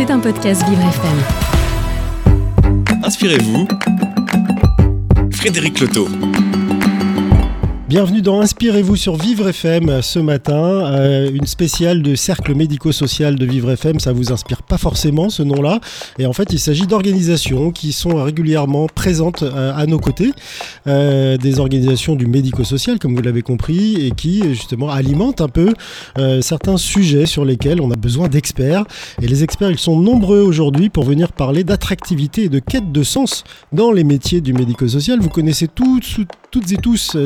C'est un podcast Vivre FM. Inspirez-vous. Frédéric Loto. Bienvenue dans Inspirez-vous sur Vivre FM ce matin, euh, une spéciale de cercle médico-social de Vivre FM. Ça vous inspire pas forcément ce nom-là, et en fait il s'agit d'organisations qui sont régulièrement présentes euh, à nos côtés, euh, des organisations du médico-social comme vous l'avez compris, et qui justement alimentent un peu certains sujets sur lesquels on a besoin d'experts. Et les experts ils sont nombreux aujourd'hui pour venir parler d'attractivité et de quête de sens dans les métiers du médico-social. Vous connaissez toutes, toutes et tous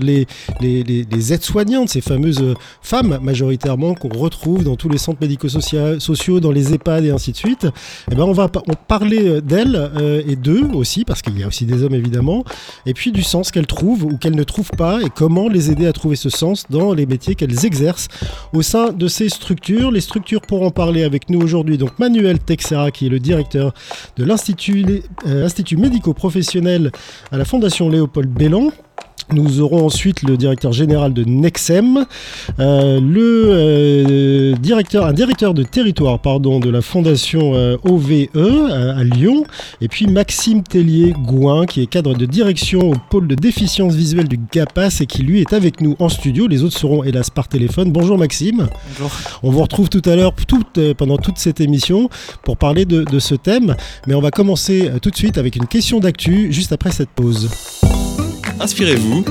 les aides-soignantes, ces fameuses euh, femmes majoritairement qu'on retrouve dans tous les centres médico-sociaux, dans les EHPAD et ainsi de suite, eh ben on va parler euh, d'elles euh, et d'eux aussi, parce qu'il y a aussi des hommes évidemment, et puis du sens qu'elles trouvent ou qu'elles ne trouvent pas, et comment les aider à trouver ce sens dans les métiers qu'elles exercent au sein de ces structures. Les structures pour en parler avec nous aujourd'hui, donc Manuel Texera, qui est le directeur de l'Institut médico-professionnel à la Fondation Léopold Bellan, nous aurons ensuite le directeur général de Nexem, euh, le euh, directeur, un directeur de territoire pardon, de la fondation euh, OVE à, Lyon, et puis Maxime Tellier-Gouin, qui est cadre de direction au pôle de déficience visuelle du GAPAS et qui lui est avec nous en studio. Les autres seront hélas par téléphone. Bonjour Maxime. Bonjour. On vous retrouve tout à l'heure pendant toute cette émission pour parler de, de ce thème, mais on va commencer tout de suite avec une question d'actu juste après cette pause. Inspirez-vous.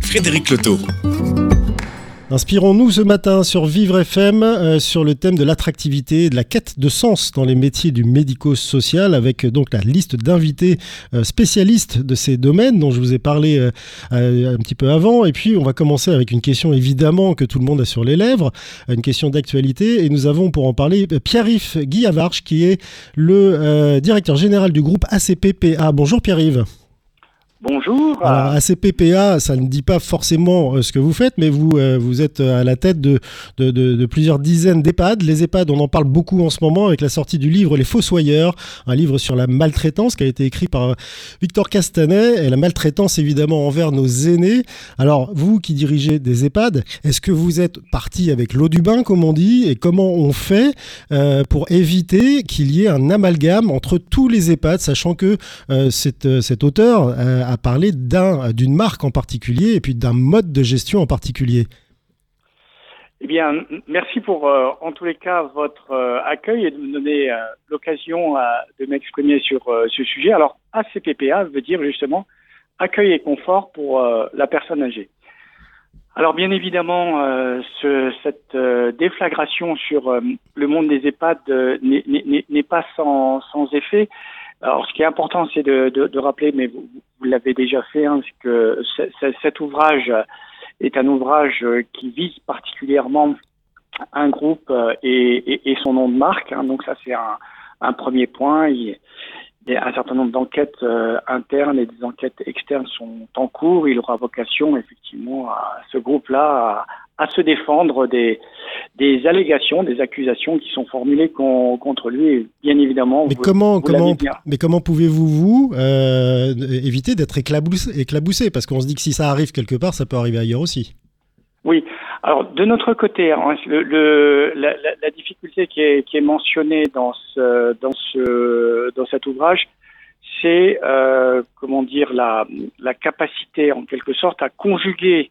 Frédéric Loto. Inspirons-nous ce matin sur Vivre FM euh, sur le thème de l'attractivité de la quête de sens dans les métiers du médico-social avec euh, donc la liste d'invités euh, spécialistes de ces domaines dont je vous ai parlé un petit peu avant. Et puis on va commencer avec une question évidemment que tout le monde a sur les lèvres, une question d'actualité. Et nous avons pour en parler Pierre-Yves Guillavarche qui est le directeur général du groupe ACPPA. Bonjour Pierre-Yves. Bonjour. Alors, ACPPA, ça ne dit pas forcément euh, ce que vous faites, mais vous, euh, vous êtes à la tête de, plusieurs dizaines d'EHPAD. Les EHPAD, on en parle beaucoup en ce moment avec la sortie du livre Les Fossoyeurs, un livre sur la maltraitance qui a été écrit par euh, Victor Castanet et la maltraitance évidemment envers nos aînés. Alors, vous qui dirigez des EHPAD, est-ce que vous êtes parti avec l'eau du bain, comme on dit, et comment on fait pour éviter qu'il y ait un amalgame entre tous les EHPAD, sachant que cet auteur à parler d'une marque en particulier et puis d'un mode de gestion en particulier. Eh bien, merci pour, euh, en tous les cas, votre euh, accueil et de me donner euh, l'occasion de m'exprimer sur ce sujet. Alors, ACPPA veut dire justement accueil et confort pour la personne âgée. Alors, bien évidemment, ce, cette déflagration sur le monde des EHPAD n'est pas sans effet. Alors, ce qui est important, c'est de, de, de, rappeler, mais vous, vous l'avez déjà fait, hein, que cet ouvrage est un ouvrage qui vise particulièrement un groupe euh, et, et, et son nom de marque. Hein, donc ça, c'est un, un, premier point. Un certain nombre d'enquêtes euh, internes et des enquêtes externes sont en cours. Il aura vocation, effectivement, à ce groupe-là à se défendre des, des allégations, des accusations qui sont formulées contre lui. Et bien évidemment, mais comment, comment, mais comment pouvez-vous vous euh, éviter d'être éclaboussé, éclaboussé? Parce qu'on se dit que si ça arrive quelque part, ça peut arriver ailleurs aussi. Oui. Alors de notre côté, hein, le, la, la, la, difficulté qui est, qui est mentionnée dans ce, dans ce, dans cet ouvrage, c'est euh, comment dire la, la capacité en quelque sorte à conjuguer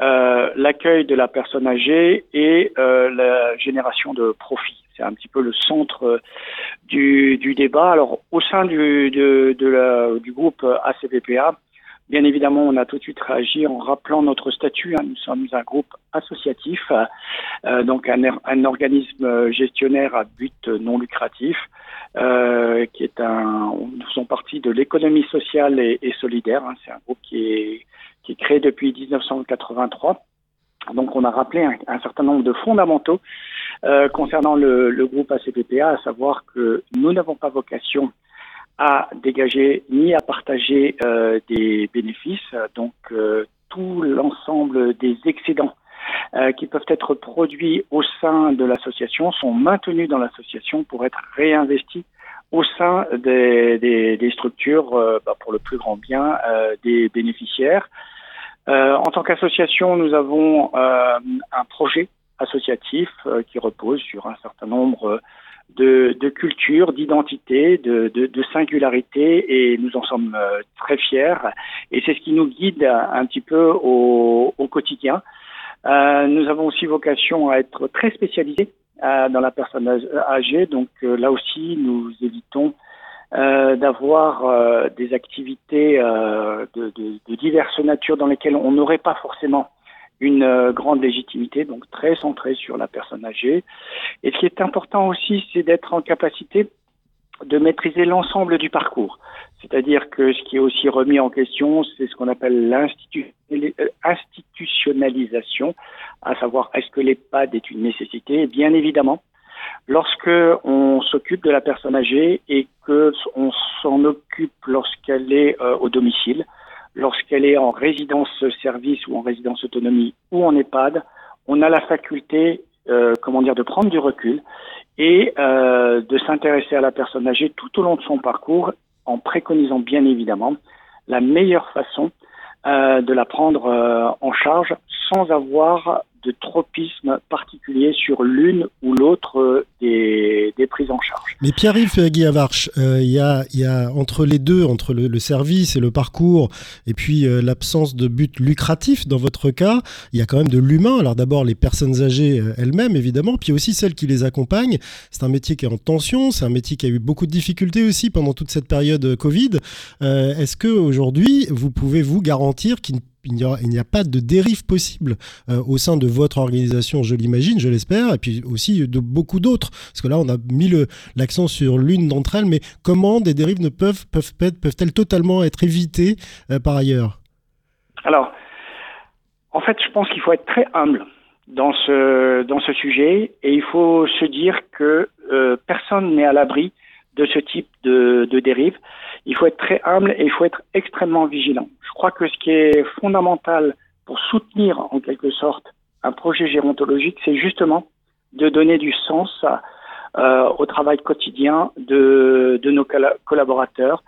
euh, l'accueil de la personne âgée et euh, la génération de profit. C'est un petit peu le centre euh, du, du débat. Alors, au sein du, de, de la, du groupe ACVPA, bien évidemment, on a tout de suite réagi en rappelant notre statut. Hein. Nous sommes un groupe associatif, euh, donc un, un, organisme gestionnaire à but non lucratif, euh, qui est un. Nous faisons partie de l'économie sociale et, solidaire. Hein. C'est un groupe qui est créé depuis 1983. Donc on a rappelé un, certain nombre de fondamentaux euh, concernant le, le, groupe ACPPA, à savoir que nous n'avons pas vocation à dégager ni à partager euh, des bénéfices, donc euh, tout l'ensemble des excédents euh, qui peuvent être produits au sein de l'association sont maintenus dans l'association pour être réinvestis au sein des, des, des structures euh, bah, pour le plus grand bien euh, des bénéficiaires. Euh, en tant qu'association, nous avons un projet associatif qui repose sur un certain nombre de, culture, d'identité, de, singularité, et nous en sommes euh, très fiers. Et c'est ce qui nous guide un petit peu au, quotidien. Euh, nous avons aussi vocation à être très spécialisés euh, dans la personne âgée, donc là aussi, nous évitons d'avoir des activités de, de, diverses natures dans lesquelles on n'aurait pas forcément une euh, grande légitimité, donc très centrée sur la personne âgée. Et ce qui est important aussi, c'est d'être en capacité de maîtriser l'ensemble du parcours. C'est-à-dire que ce qui est aussi remis en question, c'est ce qu'on appelle l'institutionnalisation, à savoir est-ce que l'EHPAD est une nécessité? Bien évidemment, lorsque on s'occupe de la personne âgée et que on s'en occupe lorsqu'elle est euh, au domicile, lorsqu'elle est en résidence service ou en résidence autonomie ou en EHPAD, on a la faculté, euh, comment dire, de prendre du recul et euh, de s'intéresser à la personne âgée tout au long de son parcours, en préconisant bien évidemment la meilleure façon euh, de la prendre en charge sans avoir de tropisme particulier sur l'une ou l'autre des, prises en charge. Mais Pierre-Yves Guillavarche, euh, il y, a, y, a, entre les deux, entre le, service et le parcours, et puis euh, l'absence de but lucratif dans votre cas, il y a quand même de l'humain. Alors d'abord les personnes âgées euh, elles-mêmes, évidemment, puis aussi celles qui les accompagnent. C'est un métier qui est en tension, c'est un métier qui a eu beaucoup de difficultés aussi pendant toute cette période Covid. Est-ce que aujourd'hui vous pouvez vous garantir qu'il il n'y a, pas de dérive possible euh, au sein de votre organisation, je l'imagine, je l'espère, et puis aussi de beaucoup d'autres. Parce que là, on a mis l'accent sur l'une d'entre elles, mais comment des dérives ne peuvent, peuvent, peuvent-elles totalement être évitées euh, par ailleurs? Alors, en fait, je pense qu'il faut être très humble dans ce, dans ce sujet, et il faut se dire que euh, personne n'est à l'abri de ce type de, de dérive. Il faut être très humble et il faut être extrêmement vigilant. Je crois que ce qui est fondamental pour soutenir en quelque sorte un projet gérontologique, c'est justement de donner du sens euh, au travail quotidien de, de nos collaborateurs,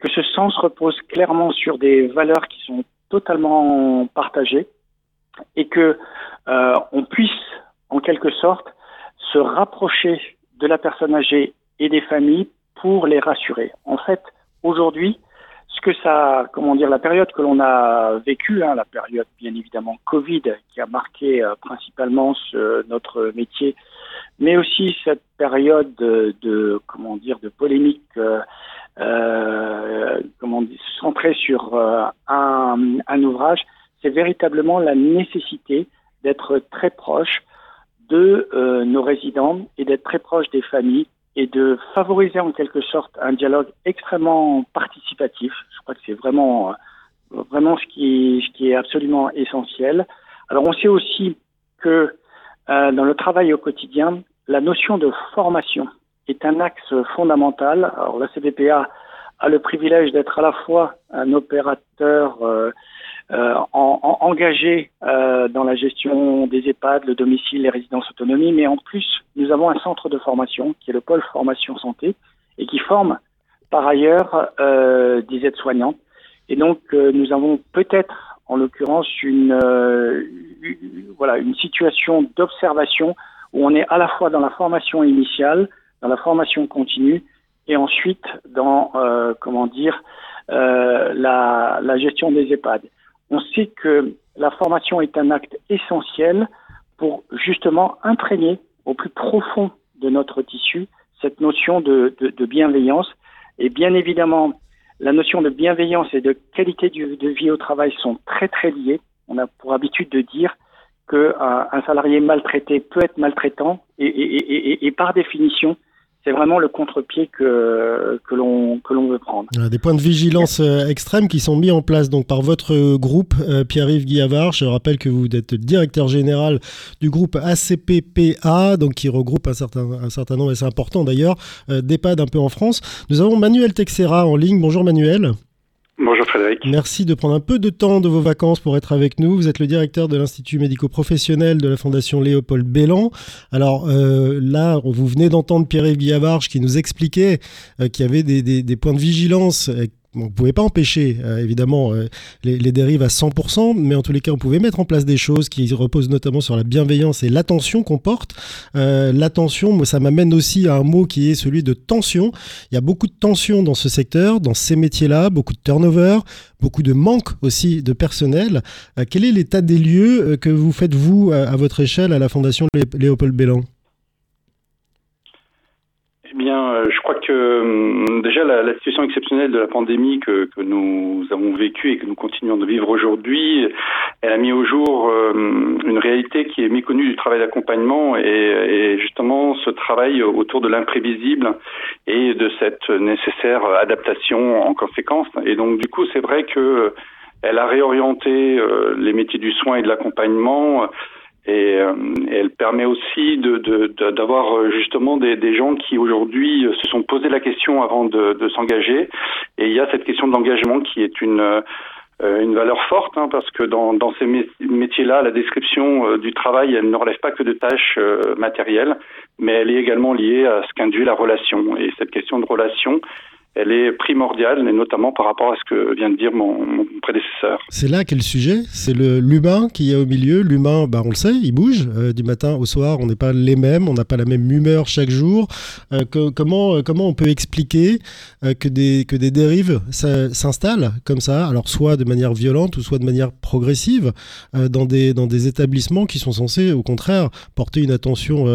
que ce sens repose clairement sur des valeurs qui sont totalement partagées et que euh, on puisse en quelque sorte se rapprocher de la personne âgée et des familles pour les rassurer. En fait, aujourd'hui, ce que ça, comment dire, la période que l'on a vécue, hein, la période bien évidemment Covid qui a marqué euh, principalement notre métier, mais aussi cette période de, comment dire, de polémique, euh, euh comment dire, centrée sur un, ouvrage, c'est véritablement la nécessité d'être très proche de nos résidents et d'être très proche des familles et de favoriser en quelque sorte un dialogue extrêmement participatif. Je crois que c'est vraiment euh, vraiment ce qui est, ce qui est absolument essentiel. Alors on sait aussi que euh, dans le travail au quotidien, la notion de formation est un axe fondamental. Alors la CDPA a le privilège d'être à la fois un opérateur euh, euh, en, engagés euh, dans la gestion des EHPAD, le domicile, les résidences autonomie, mais en plus, nous avons un centre de formation qui est le pôle formation santé et qui forme par ailleurs euh, des aides-soignants. Et donc, nous avons peut-être, en l'occurrence, une, voilà, une situation d'observation où on est à la fois dans la formation initiale, dans la formation continue, et ensuite dans, comment dire, la, la gestion des EHPAD on sait que la formation est un acte essentiel pour justement imprégner au plus profond de notre tissu cette notion de, bienveillance. Et bien évidemment, la notion de bienveillance et de qualité de vie au travail sont très très liées. On a pour habitude de dire qu'un salarié maltraité peut être maltraitant et par définition, c'est vraiment le contre-pied que, que l'on veut prendre. Des points de vigilance euh, extrêmes qui sont mis en place donc par votre groupe, euh, Pierre-Yves Guillavard. Je rappelle que vous êtes directeur général du groupe ACPPA, donc qui regroupe un certain, un certain nombre, et c'est important d'ailleurs, euh, d'EHPAD un peu en France. Nous avons Manuel Texera en ligne. Bonjour Manuel. Bonjour Frédéric. Merci de prendre un peu de temps de vos vacances pour être avec nous. Vous êtes le directeur de l'Institut médico-professionnel de la Fondation Léopold Bellan. Alors euh, là, vous venez d'entendre Pierre-Yves qui nous expliquait euh, qu'il y avait des, points de vigilance euh, on ne pouvait pas empêcher, évidemment, les, les, dérives à 100%, mais en tous les cas, on pouvait mettre en place des choses qui reposent notamment sur la bienveillance et l'attention qu'on porte. l'attention, ça m'amène aussi à un mot qui est celui de tension. Il y a beaucoup de tension dans ce secteur, dans ces métiers-là, beaucoup de turnover, beaucoup de manque aussi de personnel. quel est l'état des lieux que vous faites, vous, à votre échelle, à la Fondation Léopold Bellan eh bien, euh, je crois que hum, déjà la, situation exceptionnelle de la pandémie que, nous avons vécue et que nous continuons de vivre aujourd'hui, elle a mis au jour hum, une réalité qui est méconnue du travail d'accompagnement et, justement ce travail autour de l'imprévisible et de cette nécessaire adaptation en conséquence. Et donc du coup, c'est vrai que elle a réorienté euh, les métiers du soin et de l'accompagnement et, euh, elle permet aussi d'avoir de, de, justement des, des, gens qui aujourd'hui se sont posé la question avant de, s'engager. Et il y a cette question de l'engagement qui est une, euh, une valeur forte, hein, parce que dans, dans ces métiers-là, la description euh, du travail, elle ne relève pas que de tâches matérielles, mais elle est également liée à ce qu'induit la relation. Et cette question de relation, elle est primordiale, notamment par rapport à ce que vient de dire mon, prédécesseur. C'est là quel sujet C'est l'humain qui est au milieu. L'humain, bah, on le sait, il bouge euh, du matin au soir. On n'est pas les mêmes, on n'a pas la même humeur chaque jour. Euh, comment, euh, comment on peut expliquer que, des, que des dérives s'installent comme ça, alors soit de manière violente ou soit de manière progressive, dans, des, établissements qui sont censés, au contraire, porter une attention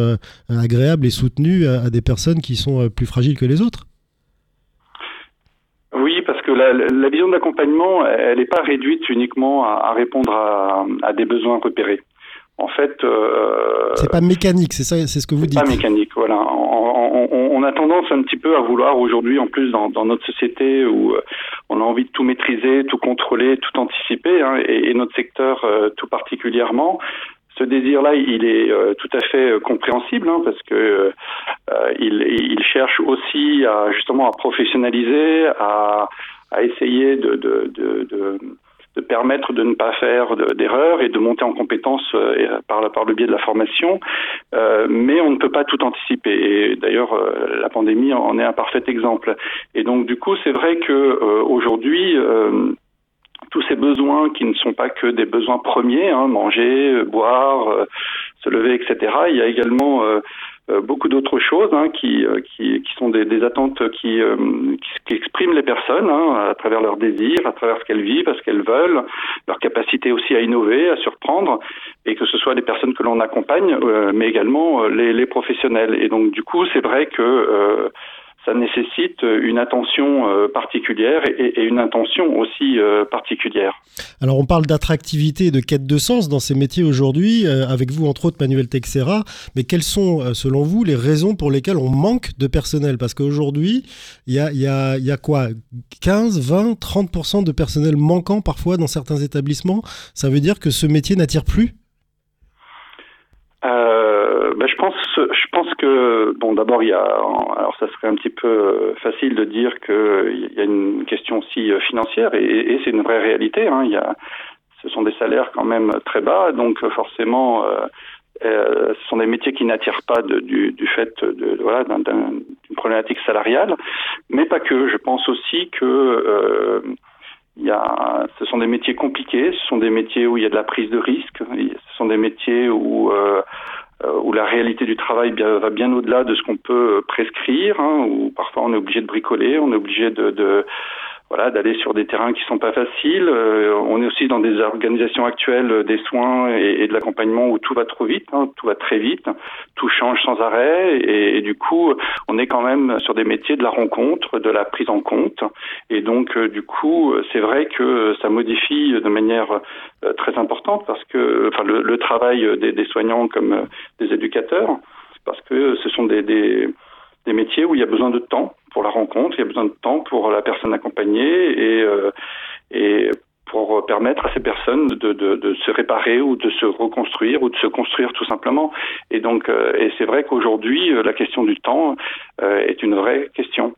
agréable et soutenue à des personnes qui sont plus fragiles que les autres que la, la vision d'accompagnement, elle n'est pas réduite uniquement à, à répondre à, à, des besoins repérés. En fait, euh, c'est pas mécanique, c'est ça, c'est ce que vous dites. Pas mécanique, voilà. On, on, on, a tendance un petit peu à vouloir aujourd'hui, en plus dans, dans, notre société où euh, on a envie de tout maîtriser, tout contrôler, tout anticiper, hein, et, et, notre secteur euh, tout particulièrement, ce désir-là, il est euh, tout à fait euh, compréhensible hein, parce que il, il, cherche aussi à justement à professionnaliser, à, à essayer de, de, de, de permettre de ne pas faire d'erreurs et de monter en compétences par, par le biais de la formation. Euh, mais on ne peut pas tout anticiper. Et d'ailleurs, la pandémie en est un parfait exemple. Et donc, du coup, c'est vrai que euh, aujourd'hui, tous ces besoins qui ne sont pas que des besoins premiers, hein, manger, euh, boire, euh, se lever, etc. Il y a également euh, beaucoup d'autres choses hein, qui, qui, qui, sont des, des attentes qui, qui, expriment les personnes hein, à travers leurs désirs, à travers ce qu'elles vivent, à ce qu'elles veulent, leur capacité aussi à innover, à surprendre, et que ce soit les personnes que l'on accompagne, mais également les, les, professionnels. Et donc du coup, c'est vrai que ça nécessite une attention euh, particulière et, une intention aussi euh, particulière. Alors on parle d'attractivité et de quête de sens dans ces métiers aujourd'hui, euh, avec vous entre autres Manuel Texera, mais quelles sont selon vous les raisons pour lesquelles on manque de personnel? Parce qu'aujourd'hui, il y a, y, a, y a quoi? 15, 20, 30% de personnel manquant parfois dans certains établissements. Ça veut dire que ce métier n'attire plus? Euh, ben je pense, je pense que bon, d'abord il y a, alors ça serait un petit peu euh, facile de dire qu'il y a une question aussi euh, financière et, c'est une vraie réalité. Hein, il y a, ce sont des salaires quand même très bas, donc forcément, euh, euh, ce sont des métiers qui n'attirent pas du, du, fait de, voilà d'une problématique salariale, mais pas que. Je pense aussi que euh, il y a, ce sont des métiers compliqués, ce sont des métiers où il y a de la prise de risque, ce sont des métiers où euh, euh, où la réalité du travail va bien au-delà de ce qu'on peut prescrire, hein, où parfois on est obligé de bricoler, on est obligé de, de voilà, d'aller sur des terrains qui sont pas faciles. Euh, on est aussi dans des organisations actuelles des soins et, de l'accompagnement où tout va trop vite, hein, tout va très vite, tout change sans arrêt, et, du coup, on est quand même sur des métiers de la rencontre, de la prise en compte, et donc euh, du coup, c'est vrai que ça modifie de manière euh, très importante parce que, enfin, le, travail des, des, soignants comme des éducateurs, parce que ce sont des, des des métiers où il y a besoin de temps pour la rencontre, il y a besoin de temps pour la personne accompagnée et, euh, pour permettre à ces personnes de, se réparer ou de se reconstruire ou de se construire tout simplement. Et donc, euh, et c'est vrai qu'aujourd'hui, euh, la question du temps est une vraie question.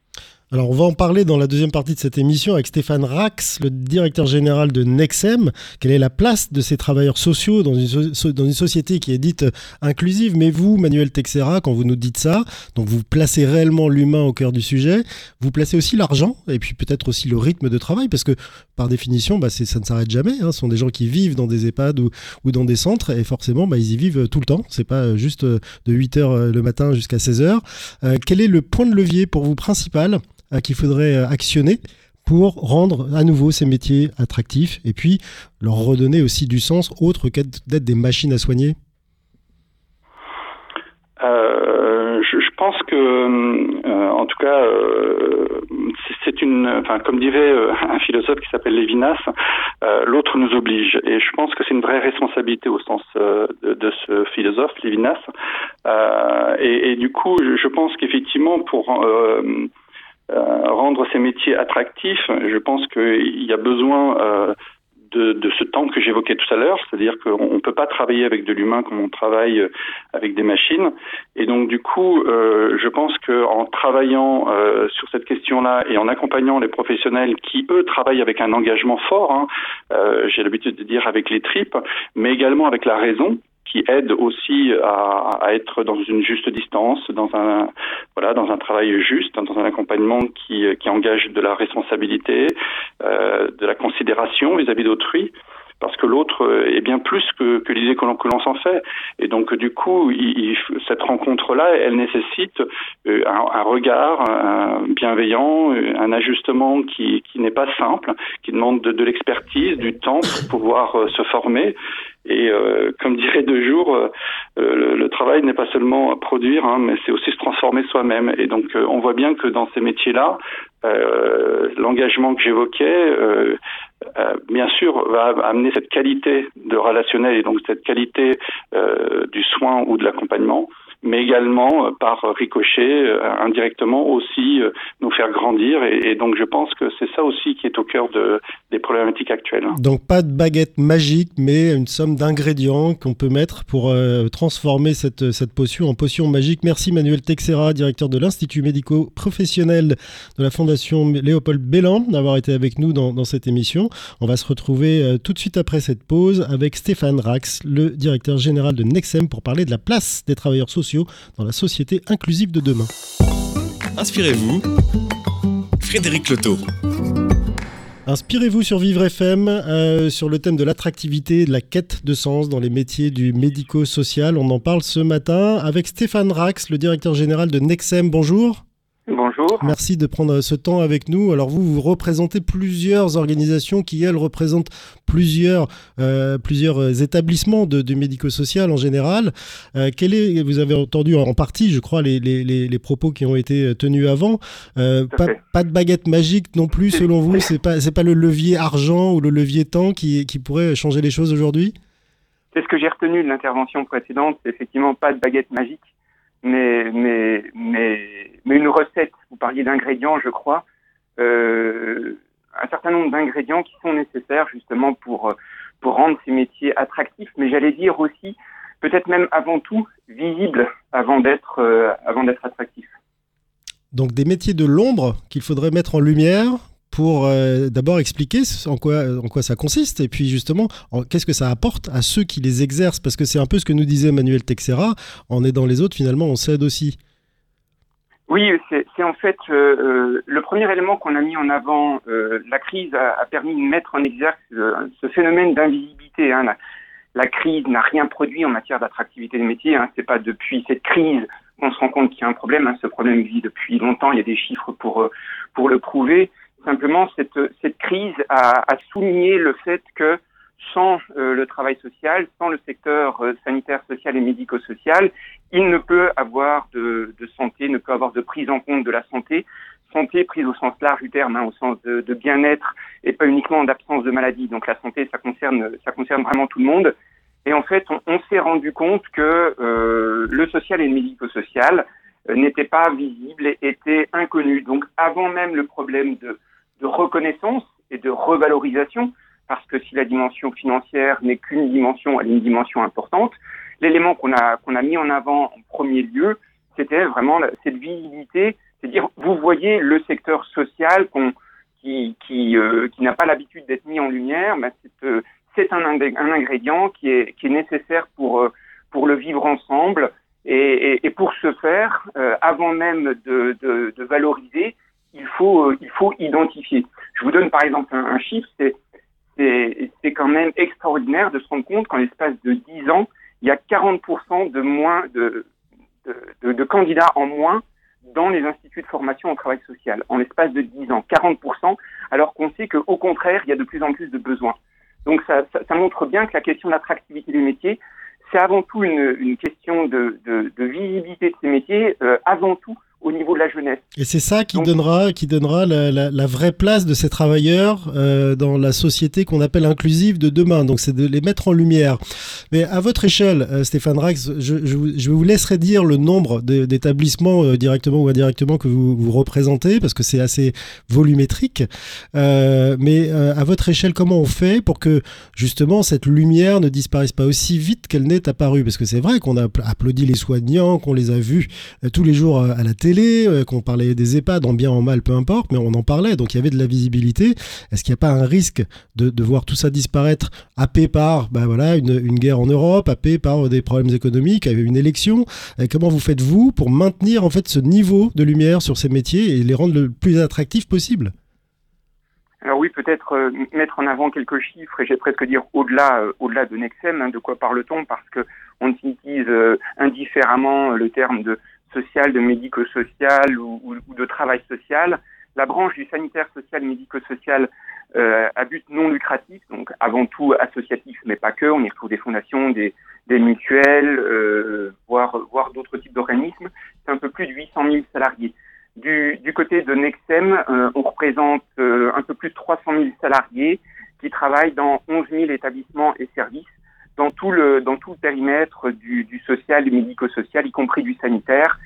Alors on va en parler dans la deuxième partie de cette émission avec Stéphane Rax, le directeur général de Nexem. Quelle est la place de ces travailleurs sociaux dans une, société qui est dite inclusive? Mais vous, Manuel Texera, quand vous nous dites ça, donc vous placez réellement l'humain au cœur du sujet, vous placez aussi l'argent et puis peut-être aussi le rythme de travail parce que par définition, bah, ça ne s'arrête jamais. Hein. Ce sont des gens qui vivent dans des EHPAD ou, dans des centres et forcément, bah, ils y vivent tout le temps. C'est pas juste de 8h le matin jusqu'à 16h. Euh, quel est le point de levier pour vous principal? Qu'il faudrait euh, actionner pour rendre à nouveau ces métiers attractifs et puis leur redonner aussi du sens autre qu'être des machines à soigner euh, je, pense que, euh, en tout cas, c'est une, enfin, comme dirait un philosophe qui s'appelle Lévinas, l'autre nous oblige. Et je pense que c'est une vraie responsabilité au sens de, ce philosophe Lévinas. Et, du coup, je pense qu'effectivement, pour euh, rendre ces métiers attractifs, je pense qu'il y a besoin euh, de, ce temps que j'évoquais tout à l'heure, c'est-à-dire qu'on ne peut pas travailler avec de l'humain comme on travaille euh, avec des machines. Et donc du coup, euh, je pense qu'en travaillant euh, sur cette question-là et en accompagnant les professionnels qui, eux, travaillent avec un engagement fort, hein, euh, j'ai l'habitude de dire avec les tripes, mais également avec la raison, qui aide aussi à, à, être dans une juste distance, dans un voilà, dans un travail juste, dans un accompagnement qui, qui engage de la responsabilité, euh, de la considération vis-à-vis d'autrui parce que l'autre est bien plus que, que l'idée que l'on s'en fait. Et donc, du coup, il, cette rencontre-là, elle nécessite euh, un, un, regard un bienveillant, un ajustement qui, qui n'est pas simple, qui demande de, de l'expertise, du temps pour pouvoir euh, se former. Et euh, comme dirait De Jour, euh, le, le, travail n'est pas seulement produire, hein, mais c'est aussi se transformer soi-même. Et donc, euh, on voit bien que dans ces métiers-là, euh, l'engagement que j'évoquais, bien sûr, va amener cette qualité de relationnel et donc cette qualité du soin ou de l'accompagnement mais également euh, par ricochet, euh, indirectement aussi euh, nous faire grandir. Et, donc je pense que c'est ça aussi qui est au cœur de, des problématiques actuelles. Donc pas de baguette magique, mais une somme d'ingrédients qu'on peut mettre pour transformer cette, cette potion en potion magique. Merci Manuel Texera, directeur de l'Institut médico-professionnel de la Fondation Léopold Bellan, d'avoir été avec nous dans, dans, cette émission. On va se retrouver tout de suite après cette pause avec Stéphane Rax, le directeur général de Nexem, pour parler de la place des travailleurs sociaux dans la société inclusive de demain. Inspirez-vous, Frédéric Loto. Inspirez-vous sur Vivre FM euh, sur le thème de l'attractivité et de la quête de sens dans les métiers du médico-social. On en parle ce matin avec Stéphane Rax, le directeur général de Nexem. Bonjour. Merci de prendre ce temps avec nous. Alors vous, vous représentez plusieurs organisations qui, elles, représentent plusieurs, euh, plusieurs établissements de, du médico-social en général. Euh, quel est, vous avez entendu en partie, je crois, les, les, les, propos qui ont été tenus avant. Euh, pas, pas, de baguette magique non plus, selon vous. C'est pas, c'est pas le levier argent ou le levier temps qui, qui pourrait changer les choses aujourd'hui? C'est ce que j'ai retenu de l'intervention précédente. C'est effectivement pas de baguette magique mais, mais, mais, mais une recette. Vous parliez d'ingrédients, je crois. Euh, un certain nombre d'ingrédients qui sont nécessaires justement pour, pour rendre ces métiers attractifs, mais j'allais dire aussi, peut-être même avant tout, visibles avant d'être euh, avant d'être attractifs. Donc des métiers de l'ombre qu'il faudrait mettre en lumière pour euh, d'abord expliquer en quoi, ça consiste et puis justement qu'est-ce que ça apporte à ceux qui les exercent? Parce que c'est un peu ce que nous disait Manuel Texera, en aidant les autres finalement on s'aide aussi. Oui, c'est en fait euh, euh, le premier élément qu'on a mis en avant. la crise a, permis de mettre en exergue ce phénomène d'invisibilité. Hein. La, la, crise n'a rien produit en matière d'attractivité des métiers. Hein. C'est pas depuis cette crise qu'on se rend compte qu'il y a un problème. Hein. Ce problème existe depuis longtemps. Il y a des chiffres pour pour le prouver. Simplement, cette, crise a, souligné le fait que sans euh, le travail social, sans le secteur euh, sanitaire, social et médico-social, il ne peut avoir de, santé, ne peut avoir de prise en compte de la santé. Santé prise au sens large du terme, hein, au sens de, bien-être et pas uniquement d'absence de maladie. Donc la santé, ça concerne, ça concerne vraiment tout le monde. Et en fait, on, s'est rendu compte que euh, le social et le médico-social n'étaient pas visibles et étaient inconnus. Donc avant même le problème de de reconnaissance et de revalorisation, parce que si la dimension financière n'est qu'une dimension, elle est une dimension importante, l'élément qu'on a, qu'on a mis en avant en premier lieu, c'était vraiment cette visibilité, c'est dire vous voyez le secteur social qui, qui, qui n'a pas l'habitude d'être mis en lumière, ben, c'est un, un, ingrédient qui est, qui est nécessaire pour, pour le vivre ensemble. Et, et, et pour ce faire, avant même de, de, de valoriser, il faut, il faut identifier. Je vous donne par exemple un, chiffre, c'est c'est quand même extraordinaire de se rendre compte qu'en l'espace de 10 ans, il y a 40% de moins de, de, de, candidats en moins dans les instituts de formation au travail social, en l'espace de 10 ans, 40%, alors qu'on sait qu'au contraire, il y a de plus en plus de besoins. Donc ça, ça, ça montre bien que la question de l'attractivité des métiers, c'est avant tout une, une question de, de, de, visibilité de ces métiers, euh, avant tout au niveau de la jeunesse. Et c'est ça qui donnera, qui donnera la, la, la, vraie place de ces travailleurs euh, dans la société qu'on appelle inclusive de demain. Donc c'est de les mettre en lumière. Mais à votre échelle, euh, Stéphane Rax, je, je, je, vous laisserai dire le nombre d'établissements euh, directement ou indirectement que vous, vous représentez, parce que c'est assez volumétrique. Mais à votre échelle, comment on fait pour que justement cette lumière ne disparaisse pas aussi vite qu'elle n'est apparue? Parce que c'est vrai qu'on a applaudi les soignants, qu'on les a vus tous les jours à la télé euh, qu'on parlait des EHPAD, en bien, en mal, peu importe, mais on en parlait, donc il y avait de la visibilité. Est-ce qu'il n'y a pas un risque de, voir tout ça disparaître, happé par ben voilà, une, guerre en Europe, happé par des problèmes économiques, une élection? Comment vous faites-vous pour maintenir en fait ce niveau de lumière sur ces métiers et les rendre le plus attractifs possible? Alors oui, peut-être euh, mettre en avant quelques chiffres, et j'ai presque dire au-delà, euh, au-delà de Nexem, hein, de quoi parle-t-on? Parce que on utilise euh, indifféremment le terme de social, de médico-social ou, de travail social. La branche du sanitaire social médico-social euh, à but non lucratif, donc avant tout associatif, mais pas que. On y retrouve des fondations, des, des mutuelles, euh, voire, voire d'autres types d'organismes. C'est un peu plus de 800 000 salariés. Du, du côté de Nexem, euh, on représente euh, un peu plus de 300 000 salariés qui travaillent dans 11 000 établissements et services dans tout le, dans tout le périmètre du, du social, du médico-social, y compris du sanitaire.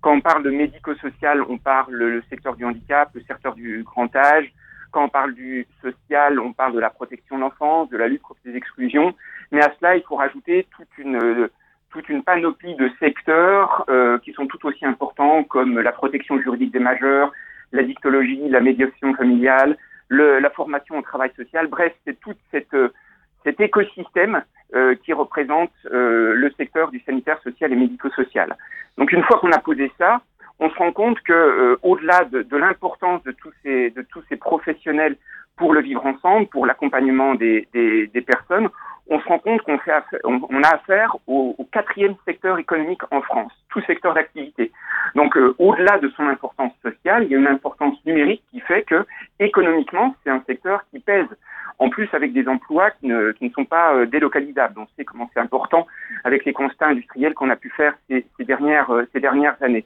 Quand on parle de médico-social, on parle le secteur du handicap, le secteur du grand âge. Quand on parle du social, on parle de la protection de l'enfance, de la lutte contre les exclusions. Mais à cela, il faut rajouter toute une, toute une panoplie de secteurs euh, qui sont tout aussi importants, comme la protection juridique des majeurs, la dictologie, la médiation familiale, le, la formation au travail social. Bref, c'est toute cette, cet écosystème euh, qui représente euh, le secteur du sanitaire social et médico-social. Donc une fois qu'on a posé ça, on se rend compte que euh, au-delà de, de l'importance de tous ces de tous ces professionnels pour le vivre ensemble, pour l'accompagnement des, des, des, personnes, on se rend compte qu'on fait on, a affaire au, au, quatrième secteur économique en France, tout secteur d'activité. Donc euh, au-delà de son importance sociale, il y a une importance numérique qui fait que économiquement, c'est un secteur qui pèse en plus avec des emplois qui ne, qui ne sont pas euh, délocalisables. On sait comment c'est important avec les constats industriels qu'on a pu faire ces, ces dernières, euh, ces dernières années.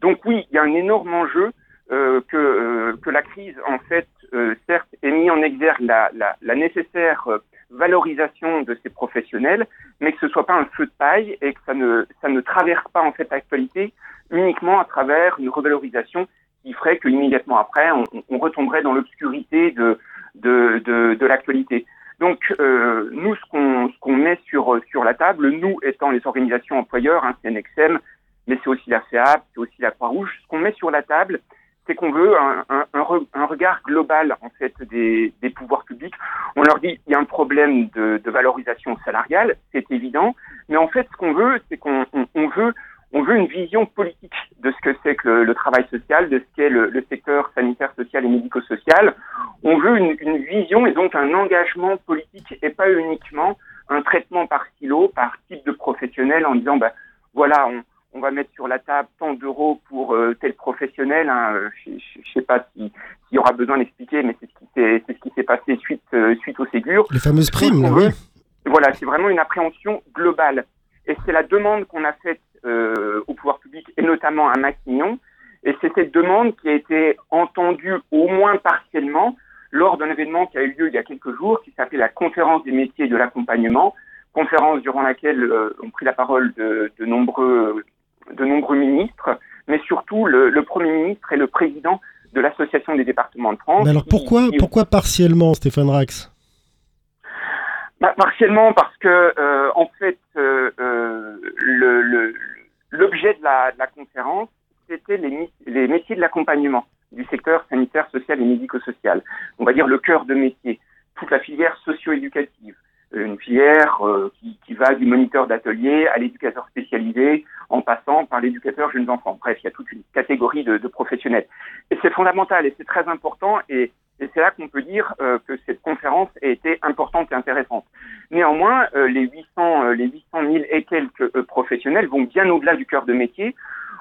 Donc oui, il y a un énorme enjeu euh, que, euh, que la crise, en fait, euh, certes, ait mis en exergue la, la, la, nécessaire valorisation de ces professionnels, mais que ce soit pas un feu de paille et que ça ne, ça ne traverse pas, en fait, l'actualité uniquement à travers une revalorisation qui ferait que immédiatement après, on, on retomberait dans l'obscurité de, de, de, de l'actualité. Donc, euh, nous, ce qu'on qu met sur, sur la table, nous étant les organisations employeurs, hein, CNXM, mais c'est aussi la FEAP, c'est aussi la Croix-Rouge, ce qu'on met sur la table, c'est qu'on veut un, regard global en fait des, pouvoirs publics. On leur dit il y a un problème de, valorisation salariale, c'est évident, mais en fait ce qu'on veut, c'est qu'on on, on veut on veut une vision politique de ce que c'est que le, travail social, de ce qu'est le, secteur sanitaire, social et médico-social. On veut une, une, vision et donc un engagement politique et pas uniquement un traitement par silo, par type de professionnel en disant, bah, voilà, on, on va mettre sur la table tant d'euros pour euh, tel professionnel. Hein, je ne sais pas s'il si y aura besoin d'expliquer, mais c'est ce qui s'est passé suite euh, suite au Ségur. Les fameuses primes, oui. Voilà, c'est vraiment une appréhension globale. Et c'est la demande qu'on a faite euh, au pouvoir public et notamment à Matignon. Et c'est cette demande qui a été entendue au moins partiellement lors d'un événement qui a eu lieu il y a quelques jours, qui s'appelait la conférence des métiers de l'accompagnement, conférence durant laquelle euh, ont pris la parole de, de, nombreux, de nombreux ministres, mais surtout le, le, Premier ministre et le président de l'Association des départements de France. Mais alors pourquoi, qui, pourquoi partiellement, Stéphane Rax? Bah, Partiellement parce que, euh, en fait, euh, l'objet de la, de la conférence, c'était les, les métiers de l'accompagnement du secteur sanitaire, social et médico-social. On va dire le cœur de métier, toute la filière socio-éducative, une filière euh, qui, qui, va du moniteur d'atelier à l'éducateur spécialisé, en passant par l'éducateur jeunes enfants. Bref, il y a toute une catégorie de, de professionnels. Et c'est fondamental et c'est très important et, et c'est là qu'on peut dire euh, que cette conférence a été importante et intéressante. Néanmoins, euh, les 800, les 800 000 et quelques professionnels vont bien au-delà du cœur de métier.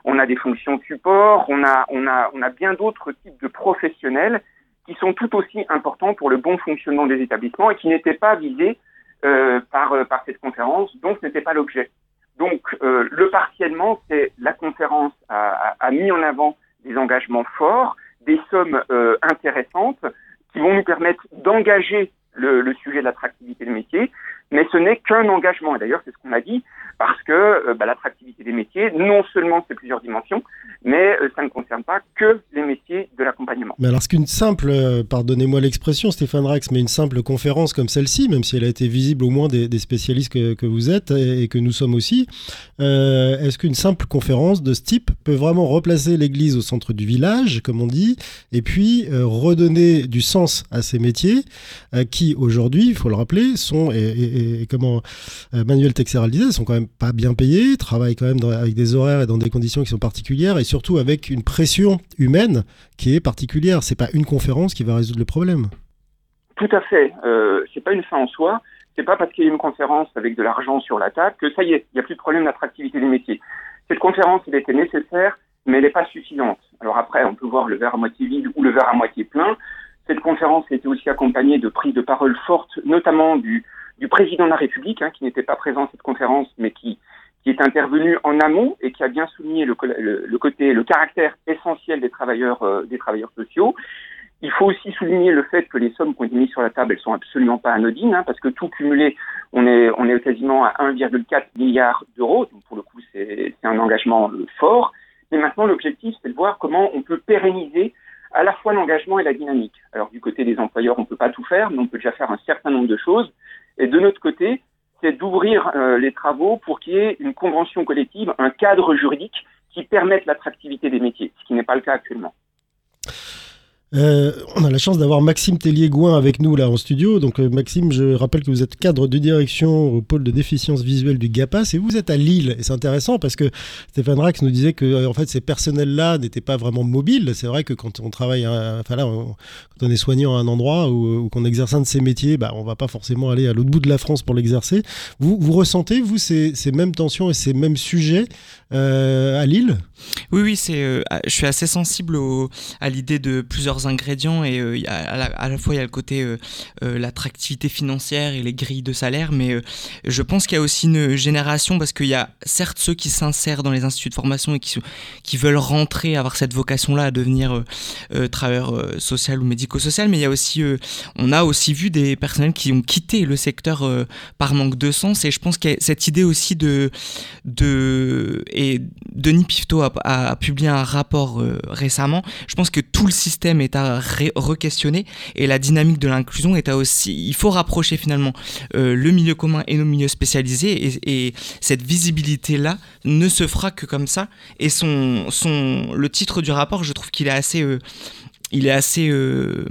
On a des fonctions de support, on a, on a, on a bien d'autres types de professionnels qui sont tout aussi importants pour le bon fonctionnement des établissements et qui n'étaient pas visés euh, par, euh, par cette conférence, donc ce n'était pas l'objet. Donc euh, le partiellement, c'est la conférence a, a, a, mis en avant des engagements forts, des sommes euh, intéressantes qui vont nous permettre d'engager le, le, sujet de l'attractivité des métiers, mais ce n'est qu'un engagement. Et d'ailleurs, c'est ce qu'on a dit, parce que euh, bah, l'attractivité des métiers, non seulement c'est plusieurs dimensions, mais euh, ça ne concerne pas que les métiers de l'accompagnement. Mais alors, ce qu'une simple, euh, pardonnez-moi l'expression, Stéphane Rax, mais une simple conférence comme celle-ci, même si elle a été visible au moins des, spécialistes que, vous êtes et que nous sommes aussi, est-ce qu'une simple conférence de ce type peut vraiment replacer l'Église au centre du village, comme on dit, et puis redonner du sens à ces métiers qui, aujourd'hui, il faut le rappeler, sont, et comment Manuel Texeral disait, sont quand même pas bien payés, travaillent quand même avec des horaires et dans des conditions qui sont particulières, et surtout avec une pression humaine qui est particulière. C'est pas une conférence qui va résoudre le problème. Tout à fait. Euh, c'est pas une fin en soi. C'est pas parce qu'il y a une conférence avec de l'argent sur la table que ça y est, il n'y a plus de problème d'attractivité des métiers. Cette conférence, elle était nécessaire, mais elle n'est pas suffisante. Alors après, on peut voir le verre à moitié vide ou le verre à moitié plein. Cette conférence était aussi accompagnée de prises de parole fortes, notamment du, du président de la République, hein, qui n'était pas présent à cette conférence, mais qui, qui est intervenu en amont et qui a bien souligné le, le, le côté, le caractère essentiel des travailleurs, euh, des travailleurs sociaux. Il faut aussi souligner le fait que les sommes ont été mises sur la table, elles sont absolument pas anodines, hein, parce que tout cumulé, on est, on est quasiment à 1,4 milliard d'euros. Donc pour le coup, c'est un engagement fort. Mais maintenant, l'objectif, c'est de voir comment on peut pérenniser à la fois l'engagement et la dynamique. Alors du côté des employeurs, on peut pas tout faire, mais on peut déjà faire un certain nombre de choses. Et de notre côté, c'est d'ouvrir euh, les travaux pour qu'il y ait une convention collective, un cadre juridique qui permette l'attractivité des métiers, ce qui n'est pas le cas actuellement. Euh, on a la chance d'avoir Maxime Tellier-Gouin avec nous là en studio. Donc euh, Maxime, je rappelle que vous êtes cadre de direction au pôle de déficience visuelle du GAPAS et vous êtes à Lille. Et c'est intéressant parce que Stéphane Rax nous disait que euh, en fait ces personnels-là n'étaient pas vraiment mobiles. C'est vrai que quand on travaille, à, enfin là, quand on est soignant à un endroit ou, ou qu'on exerce un de ces métiers, bah, on va pas forcément aller à l'autre bout de la France pour l'exercer. Vous, vous ressentez vous ces, ces, mêmes tensions et ces mêmes sujets à Lille Oui, oui, c'est. je suis assez sensible à l'idée de plusieurs ingrédients et euh, à, la, fois il y a le côté euh, euh, l'attractivité financière et les grilles de salaire mais je pense qu'il y a aussi une génération parce qu'il y a certes ceux qui s'insèrent dans les instituts de formation et qui, veulent rentrer avoir cette vocation là à devenir travailleur social ou médico-social mais il y a aussi on a aussi vu des personnels qui ont quitté le secteur par manque de sens et je pense a cette idée aussi de et Denis Pifto a, publié un rapport récemment. Je pense que tout le système est à re-questionner et la dynamique de l'inclusion est à aussi il faut rapprocher finalement euh, le milieu commun et nos milieux spécialisés et, et, cette visibilité là ne se fera que comme ça. Et son son le titre du rapport je trouve qu'il est assez euh, il est assez euh,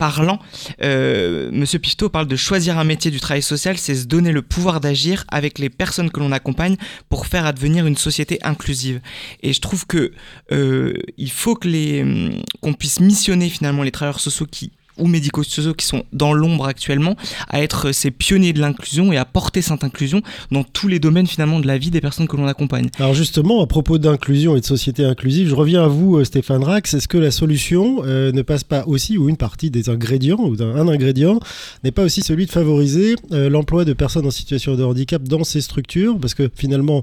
parlant, euh, Monsieur parle de choisir un métier du travail social, c'est se donner le pouvoir d'agir avec les personnes que l'on accompagne pour faire advenir une société inclusive. Et je trouve que euh, il faut que les qu'on puisse missionner finalement les travailleurs sociaux qui ou médico-sociaux qui sont dans l'ombre actuellement, à être ces pionniers de l'inclusion et à porter cette inclusion dans tous les domaines finalement de la vie des personnes que l'on accompagne. Alors justement, à propos d'inclusion et de société inclusive, je reviens à vous Stéphane Rax, est-ce que la solution euh, ne passe pas aussi, ou une partie des ingrédients, ou d'un ingrédient, n'est pas aussi celui de favoriser euh, l'emploi de personnes en situation de handicap dans ces structures? Parce que finalement,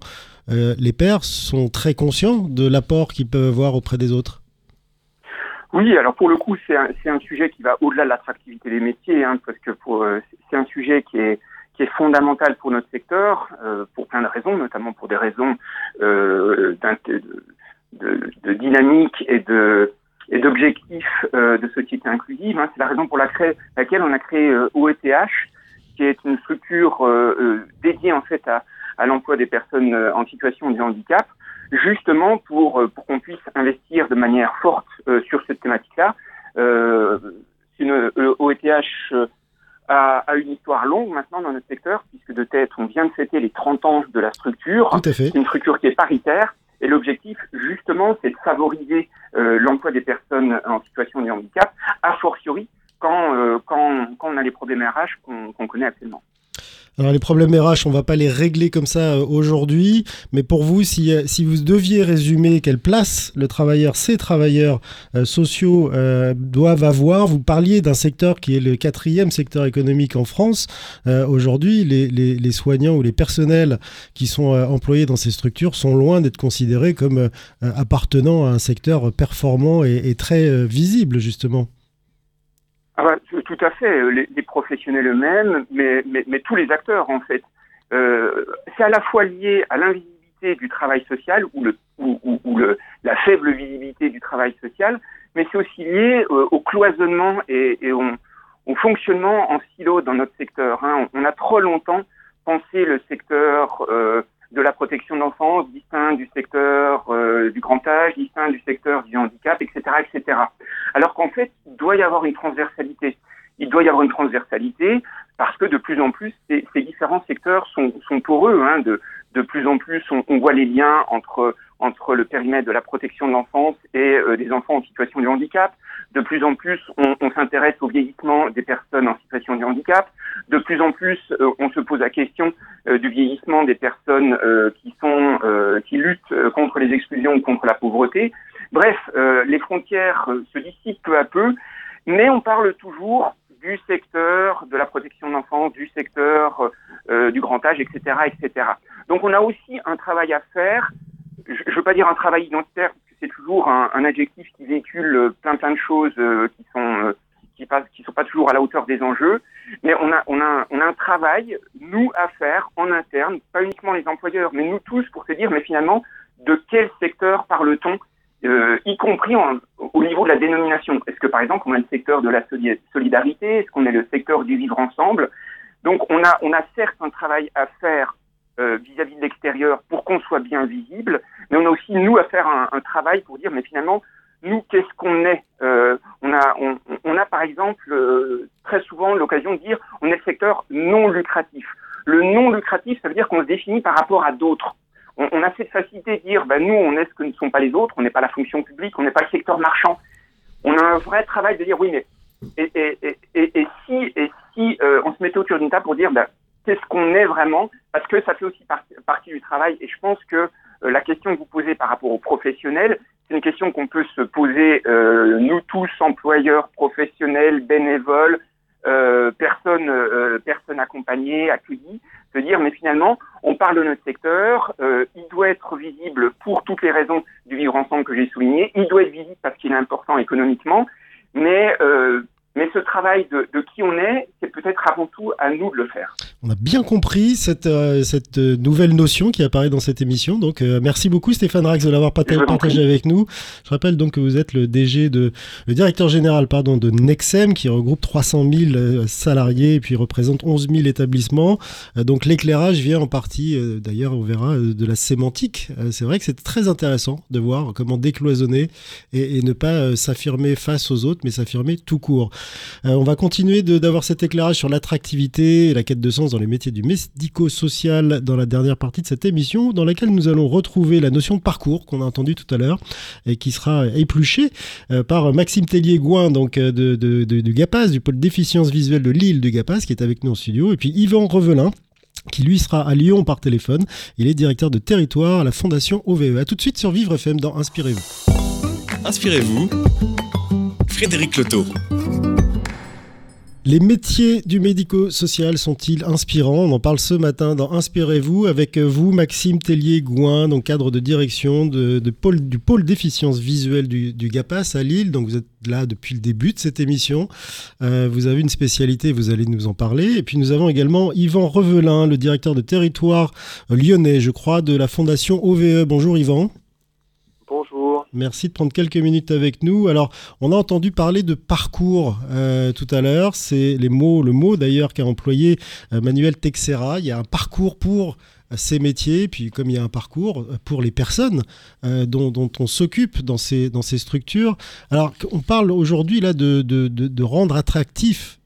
euh, les pères sont très conscients de l'apport qu'ils peuvent avoir auprès des autres. Oui, alors pour le coup, c'est un, un, sujet qui va au-delà de l'attractivité des métiers, hein, parce que c'est un sujet qui est, qui est fondamental pour notre secteur, euh, pour plein de raisons, notamment pour des raisons euh, de, de, de, dynamique et de et d'objectifs euh, de société inclusive. Hein. C'est la raison pour laquelle, on a créé OETH, qui est une structure dédiée en fait à, à l'emploi des personnes en situation de handicap. Justement pour, pour qu'on puisse investir de manière forte sur cette thématique-là. une OETH a, a, une histoire longue maintenant dans notre secteur, puisque de tête, on vient de fêter les 30 ans de la structure. Tout à fait. C'est une structure qui est paritaire. Et l'objectif, justement, c'est de favoriser euh, l'emploi des personnes en situation de handicap, a fortiori quand, euh, quand, quand on a les problèmes RH qu'on connaît actuellement. Alors les problèmes RH, on va pas les régler comme ça euh, aujourd'hui, mais pour vous, si, euh, si vous deviez résumer quelle place le travailleur, ces travailleurs euh, sociaux doivent avoir, vous parliez d'un secteur qui est le quatrième secteur économique en France. aujourd'hui, les, soignants ou les personnels qui sont employés dans ces structures sont loin d'être considérés comme appartenant à un secteur performant et très visible, justement. Ah bah, tout à fait, euh, les, les professionnels eux-mêmes, mais, mais, mais, tous les acteurs en fait. Euh, c'est à la fois lié à l'invisibilité du travail social ou, le, ou, ou, le, la faible visibilité du travail social, mais c'est aussi lié euh, au cloisonnement et, et au, au, fonctionnement en silo dans notre secteur. Hein. On, on, a trop longtemps pensé le secteur euh, de la protection de l'enfance, distinct du secteur euh, du grand âge, distinct du secteur du handicap, etc., etc. Alors qu'en fait, il doit y avoir une transversalité. Il doit y avoir une transversalité parce que de plus en plus, ces, ces différents secteurs sont, sont poreux. Hein, de, de plus en plus, on, on, voit les liens entre entre le périmètre de la protection de l'enfance et euh, des enfants en situation de handicap. De plus en plus, on, on s'intéresse au vieillissement des personnes en situation de handicap. De plus en plus, euh, on se pose la question euh, du vieillissement des personnes euh, qui sont qui luttent contre les exclusions ou contre la pauvreté. Bref, les frontières se dissipent peu à peu, mais on parle toujours du secteur de la protection de l'enfance, du secteur du grand âge, etc., etc. Donc, on a aussi un travail à faire. Je ne veux pas dire un travail identitaire, parce que c'est toujours un, un, adjectif qui véhicule plein plein de choses qui sont qui ne qui sont pas toujours à la hauteur des enjeux, mais on a, on a, on a un travail, nous, à faire en interne, pas uniquement les employeurs, mais nous tous, pour se dire, mais finalement, de quel secteur parle-t-on, euh, y compris en, au niveau de la dénomination? Est-ce que, par exemple, on a le secteur de la solidarité? Est-ce qu'on est le secteur du vivre ensemble? Donc, on a, on a certes un travail à faire euh, vis-à-vis -vis de l'extérieur pour qu'on soit bien visible, mais on a aussi, nous, à faire un, travail pour dire, mais finalement, nous, qu'est-ce qu'on est euh, on, a, on, a par exemple euh, très souvent l'occasion de dire on est le secteur non lucratif. Le non lucratif, ça veut dire qu'on se définit par rapport à d'autres. On, a cette facilité de dire ben, nous, on est ce que ne sont pas les autres, on n'est pas la fonction publique, on n'est pas le secteur marchand. On a un vrai travail de dire oui, mais et, et, et, et si, et si euh, on se mettait autour d'une table pour dire ben, qu'est-ce qu'on est vraiment, parce que ça fait aussi partie, du travail. Et je pense que euh, la question que vous posez par rapport aux professionnels, c'est une question qu'on peut se poser, euh, nous tous, employeurs, professionnels, bénévoles, euh, personnes, personnes accompagnées, accueillies, se dire, mais finalement, on parle de notre secteur, il doit être visible pour toutes les raisons du vivre ensemble que j'ai souligné, il doit être visible parce qu'il est important économiquement, mais mais ce travail de, de qui on est, c'est peut-être avant tout à nous de le faire. On a bien compris cette, euh, cette nouvelle notion qui apparaît dans cette émission. Donc, euh, merci beaucoup Stéphane Rax de l'avoir partagé avec nous. Je rappelle donc que vous êtes le DG de, le directeur général, pardon, de Nexem, qui regroupe 300 000 euh, salariés et puis représente 11 000 établissements. Euh, donc, l'éclairage vient en partie, euh, d'ailleurs, on verra, de la sémantique. c'est vrai que c'est très intéressant de voir comment décloisonner et, et ne pas s'affirmer face aux autres, mais s'affirmer tout court. Euh, on va continuer d'avoir cet éclairage sur l'attractivité et la quête de sens dans les métiers du médico-social dans la dernière partie de cette émission, dans laquelle nous allons retrouver la notion de parcours qu'on a entendu tout à l'heure et qui sera épluchée euh, par Maxime Tellier-Gouin, donc euh, de, du GAPAS, du pôle déficience visuelle de Lille du GAPAS, qui est avec nous en studio, et puis Yvan Revelin qui lui sera à Lyon par téléphone. Il est directeur de territoire à la Fondation OVE. A tout de suite sur Vivre FM dans Inspirez-vous. Inspirez-vous. Frédéric Loto. Les métiers du médico-social sont-ils inspirants? On en parle ce matin dans Inspirez-vous avec vous, Maxime Tellier-Gouin, donc cadre de direction du pôle déficience visuelle du, du, GAPAS à Lille. Donc vous êtes là depuis le début de cette émission. Euh, vous avez une spécialité, vous allez nous en parler. Et puis nous avons également Yvan Revelin, le directeur de territoire lyonnais, je crois, de la fondation OVE. Bonjour Yvan. Bonjour. Merci de prendre quelques minutes avec nous. Alors, on a entendu parler de parcours euh, tout à l'heure. C'est les mots, le mot d'ailleurs qu'a employé euh, Manuel Texera. Il y a un parcours pour ces métiers, puis comme il y a un parcours pour les personnes dont, on s'occupe dans ces, dans ces structures. Alors, on parle aujourd'hui là de, de, de rendre attractif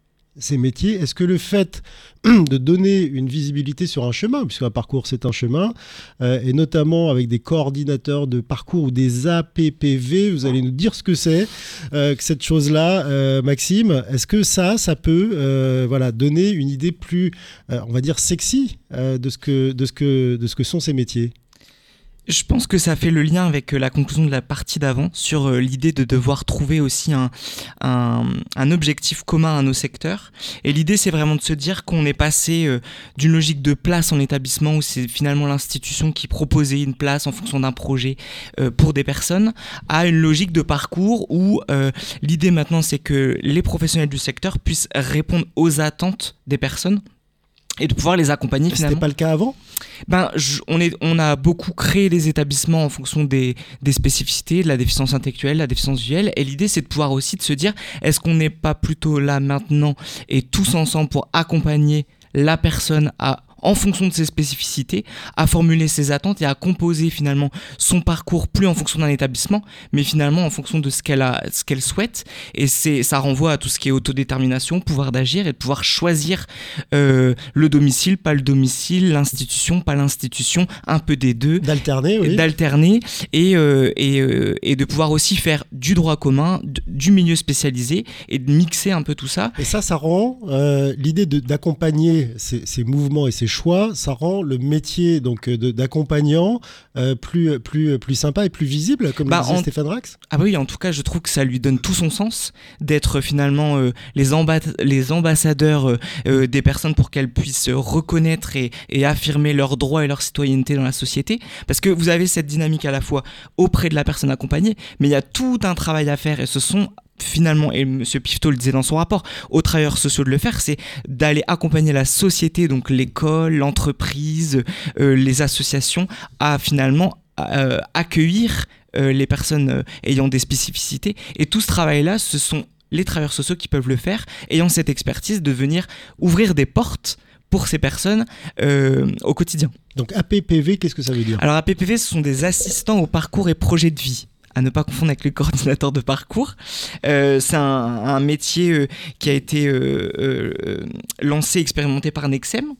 ces métiers. Est-ce que le fait de donner une visibilité sur un chemin, puisqu'un parcours c'est un chemin, euh, et notamment avec des coordinateurs de parcours ou des APPV, vous allez nous dire ce que c'est euh, que cette chose-là, euh, Maxime. Est-ce que ça, ça peut, voilà, donner une idée plus, on va dire sexy de ce que, de ce que, de ce que sont ces métiers? Je pense que ça fait le lien avec euh, la conclusion de la partie d'avant sur euh, l'idée de devoir trouver aussi un, objectif commun à nos secteurs. Et l'idée, c'est vraiment de se dire qu'on est passé euh, d'une logique de place en établissement où c'est finalement l'institution qui proposait une place en fonction d'un projet pour des personnes à une logique de parcours où l'idée maintenant, c'est que les professionnels du secteur puissent répondre aux attentes des personnes et de pouvoir les accompagner finalement. C'était pas le cas avant? Ben, on, est, on a beaucoup créé les établissements en fonction des, des spécificités, de la déficience intellectuelle, la déficience visuelle, et l'idée c'est de pouvoir aussi de se dire, est-ce qu'on n'est pas plutôt là maintenant et tous ensemble pour accompagner la personne à en fonction de ses spécificités, à formuler ses attentes et à composer finalement son parcours plus en fonction d'un établissement, mais finalement en fonction de ce qu'elle a, ce qu'elle souhaite. Et c'est, ça renvoie à tout ce qui est autodétermination, pouvoir d'agir et de pouvoir choisir euh, le domicile, pas le domicile, l'institution, pas l'institution, un peu des deux. D'alterner, oui. D'alterner et, euh, et, euh, et, de pouvoir aussi faire du droit commun, du milieu spécialisé et de mixer un peu tout ça. Et ça, ça rend l'idée d'accompagner ces, ces mouvements et ces choix, ça rend le métier donc euh, d'accompagnant euh, plus, plus, plus sympa et plus visible, comme bah, disait Stéphane Rax Ah bah oui, en tout cas, je trouve que ça lui donne tout son sens d'être finalement euh, les, les ambassadeurs des personnes pour qu'elles puissent reconnaître et, et affirmer leurs droits et leur citoyenneté dans la société. Parce que vous avez cette dynamique à la fois auprès de la personne accompagnée, mais il y a tout un travail à faire et ce sont finalement, et M. Pifto le disait dans son rapport, aux travailleurs sociaux de le faire, c'est d'aller accompagner la société, donc l'école, l'entreprise, euh, les associations, à finalement euh, accueillir euh, les personnes ayant des spécificités. Et tout ce travail-là, ce sont les travailleurs sociaux qui peuvent le faire, ayant cette expertise de venir ouvrir des portes pour ces personnes au quotidien. Donc APPV, qu'est-ce que ça veut dire? Alors APPV, ce sont des assistants au parcours et projets de vie à ne pas confondre avec le coordinateur de parcours. Euh, c'est un, métier euh, qui a été euh, lancé, expérimenté par Nexem.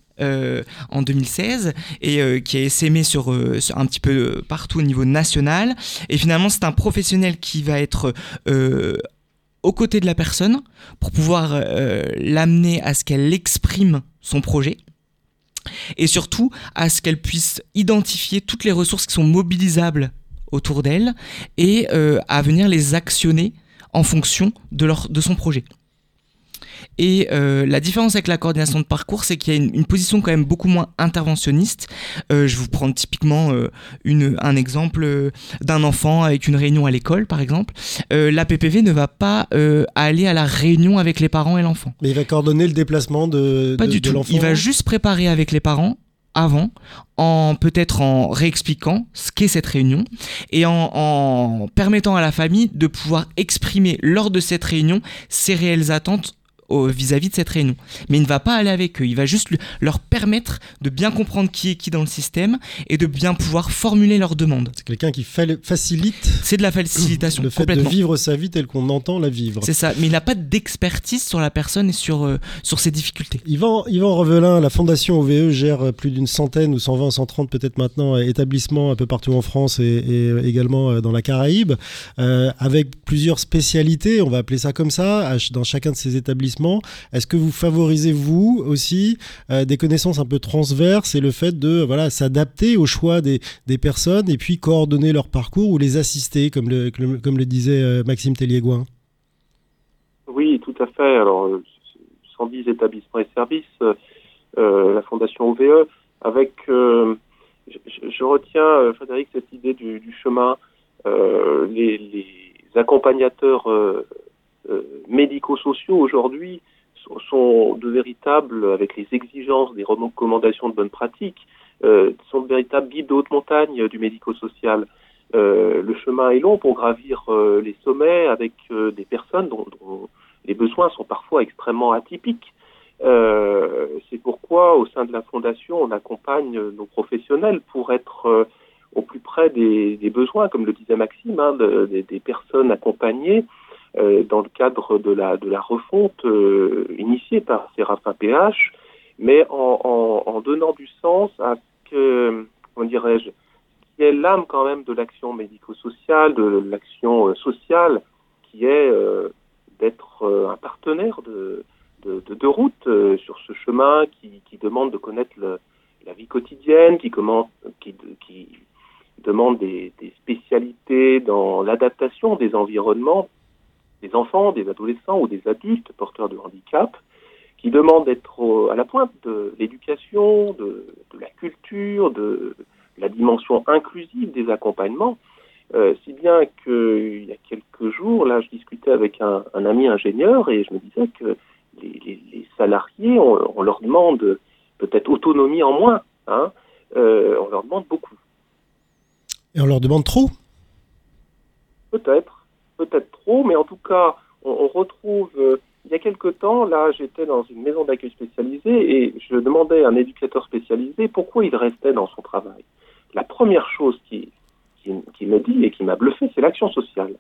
en 2016 et qui est essaimé sur, un petit peu partout au niveau national et finalement c'est un professionnel qui va être aux côtés de la personne pour pouvoir l'amener à ce qu'elle exprime son projet et surtout à ce qu'elle puisse identifier toutes les ressources qui sont mobilisables autour d'elle et euh, à venir les actionner en fonction de, leur, de son projet. Et euh, la différence avec la coordination de parcours, c'est qu'il y a une, position quand même beaucoup moins interventionniste. Euh, je vais vous prendre typiquement une, un exemple d'un enfant avec une réunion à l'école, par exemple. la PPV ne va pas aller à la réunion avec les parents et l'enfant. Mais il va coordonner le déplacement de, pas du tout. Il va juste préparer avec les parents avant, en peut-être en réexpliquant ce qu'est cette réunion et en, permettant à la famille de pouvoir exprimer lors de cette réunion ses réelles attentes vis-à-vis de cette réunion. Mais il ne va pas aller avec eux, il va juste leur permettre de bien comprendre qui est qui dans le système et de bien pouvoir formuler leurs demandes. C'est quelqu'un qui facilite. C'est de la facilitation. Le fait de vivre sa vie telle qu'on entend la vivre. C'est ça, mais il n'a pas d'expertise sur la personne et sur, euh, sur ses difficultés. Yvan, Yvan Revelin, la Fondation OVE gère plus d'une centaine ou 120, 130 peut-être maintenant établissements un peu partout en France et, également euh, dans la Caraïbe, euh, avec plusieurs spécialités, on va appeler ça comme ça, dans chacun de ces établissements est-ce que vous favorisez, vous aussi, euh, des connaissances un peu transverses et le fait de voilà, s'adapter au choix des, personnes et puis coordonner leur parcours ou les assister, comme le, comme le disait euh, Maxime Tellier-Gouin? Oui, tout à fait. Alors, 110 établissements et services, euh, la Fondation OVE, avec, je, retiens, Frédéric, cette idée du, chemin, les, accompagnateurs médico-sociaux aujourd'hui sont, de véritables, avec les exigences des recommandations de bonne pratique, euh, sont de véritables guides de haute montagne du médico-social. Euh, le chemin est long pour gravir les sommets avec des personnes dont, les besoins sont parfois extrêmement atypiques. Euh, c'est pourquoi, au sein de la Fondation, on accompagne nos professionnels pour être euh, au plus près des, des, besoins, comme le disait Maxime, hein, de, des, des, personnes accompagnées euh, dans le cadre de la, refonte euh, initiée par Séraphin PH, mais en, donnant du sens à ce que, dirais-je, qui est l'âme quand même de l'action médico-sociale, de l'action sociale, qui est d'être un partenaire de, de, de, route euh, sur ce chemin qui, demande de connaître la vie quotidienne, qui, demande des, spécialités dans l'adaptation des environnements des enfants, des adolescents ou des adultes porteurs de handicap, qui demande d'être à la pointe de l'éducation, de, de, la culture, de la dimension inclusive des accompagnements. Euh, si bien qu'il y a quelques jours, là, je discutais avec un, un ami ingénieur et je me disais que les, les, les salariés, on, on, leur demande peut-être autonomie en moins. Hein, euh, on leur demande beaucoup. Et on leur demande trop? Peut-être, peut-être trop, mais en tout cas, on, retrouve. Euh, il y a quelque temps, là, j'étais dans une maison d'accueil spécialisée et je demandais à un éducateur spécialisé pourquoi il restait dans son travail. La première chose qui, qui, me dit et qui m'a bluffé, c'est l'action sociale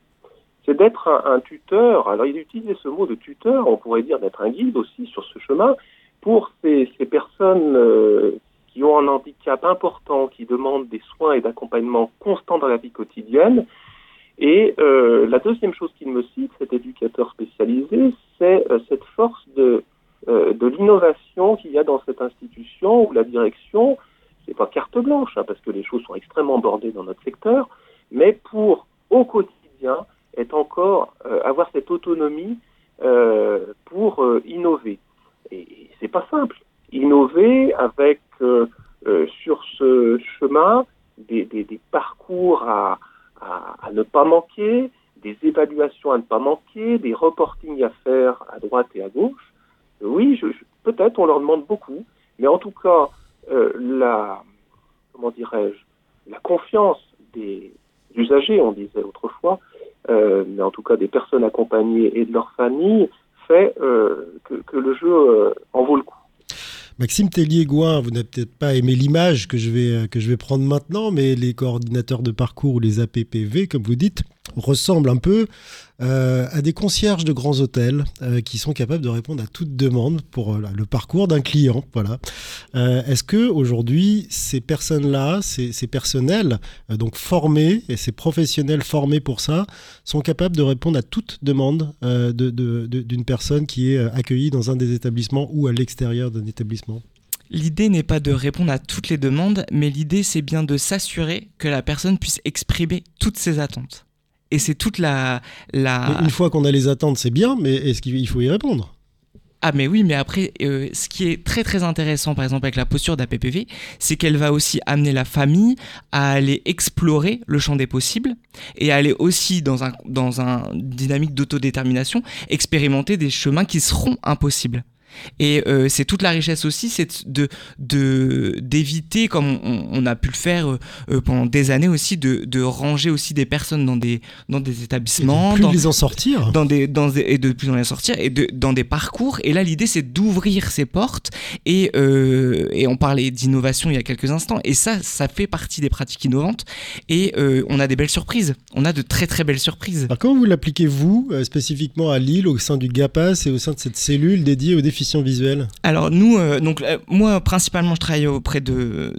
c'est d'être un, tuteur. Alors, il utilisait ce mot de tuteur, on pourrait dire d'être un guide aussi sur ce chemin pour ces, ces personnes euh, qui ont un handicap important, qui demandent des soins et d'accompagnement constants dans la vie quotidienne. Et euh, la deuxième chose qu'il me cite, cet éducateur spécialisé, c'est euh, cette force de, euh, de l'innovation qu'il y a dans cette institution où la direction, c'est pas carte blanche, hein, parce que les choses sont extrêmement bordées dans notre secteur, mais pour au quotidien est encore euh, avoir cette autonomie euh, pour euh, innover. Et, et c'est pas simple. Innover avec sur ce chemin des, des, des parcours à, à, ne pas manquer, des évaluations à ne pas manquer, des reportings à faire à droite et à gauche. Oui, peut-être on leur demande beaucoup, mais en tout cas, euh, la comment dirais-je, la confiance des usagers, on disait autrefois, euh, mais en tout cas des personnes accompagnées et de leur famille, fait euh, que, le jeu en vaut le coup. Maxime Tellier-Gouin, vous n'avez peut-être pas aimé l'image que, je vais, que je vais prendre maintenant, mais les coordinateurs de parcours ou les APPV, comme vous dites, ressemblent un peu euh, à des concierges de grands hôtels euh, qui sont capables de répondre à toute demande pour euh, le parcours d'un client. Voilà. Est-ce que aujourd'hui ces personnes-là, ces, personnels donc formés et ces professionnels formés pour ça sont capables de répondre à toute demande d'une personne qui est accueillie dans un des établissements ou à l'extérieur d'un établissement? L'idée n'est pas de répondre à toutes les demandes, mais l'idée c'est bien de s'assurer que la personne puisse exprimer toutes ses attentes et c'est toute la, la... Une fois qu'on a les attentes, c'est bien, mais est-ce qu'il faut y répondre? Ah mais oui, mais après, euh, ce qui est très très intéressant, par exemple avec la posture d'APPV, c'est qu'elle va aussi amener la famille à aller explorer le champ des possibles et à aller aussi dans un dans un dynamique d'autodétermination expérimenter des chemins qui seront impossibles. Et euh, c'est toute la richesse aussi, c'est de d'éviter, comme on, on, a pu le faire euh, pendant des années aussi, de, de, ranger aussi des personnes dans des dans des établissements, et de plus dans, les en sortir, dans des dans des, et de plus en les sortir et de, dans des parcours. Et là, l'idée c'est d'ouvrir ces portes et euh, et on parlait d'innovation il y a quelques instants. Et ça, ça fait partie des pratiques innovantes. Et on a des belles surprises. On a de très très belles surprises. Alors comment vous l'appliquez vous spécifiquement à Lille au sein du GAPAS et au sein de cette cellule dédiée aux défis Alors nous, euh, donc euh, moi principalement je travaille auprès de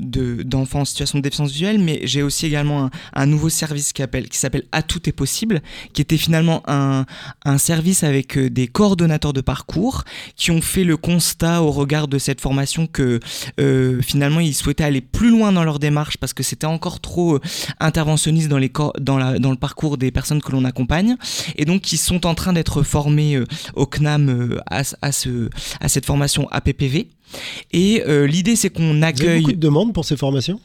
d'enfants de, en situation de déficience visuelle, mais j'ai aussi également un, nouveau service qui, appelle, qui s'appelle À tout est possible, qui était finalement un, un service avec euh, des coordonnateurs de parcours qui ont fait le constat au regard de cette formation que finalement ils souhaitaient aller plus loin dans leur démarche parce que c'était encore trop interventionniste dans, les dans, la, dans le parcours des personnes que l'on accompagne, et donc ils sont en train d'être formés au CNAM à ce à cette formation APPV. Et euh, l'idée, c'est qu'on accueille. Vous avez beaucoup de demandes pour ces formations?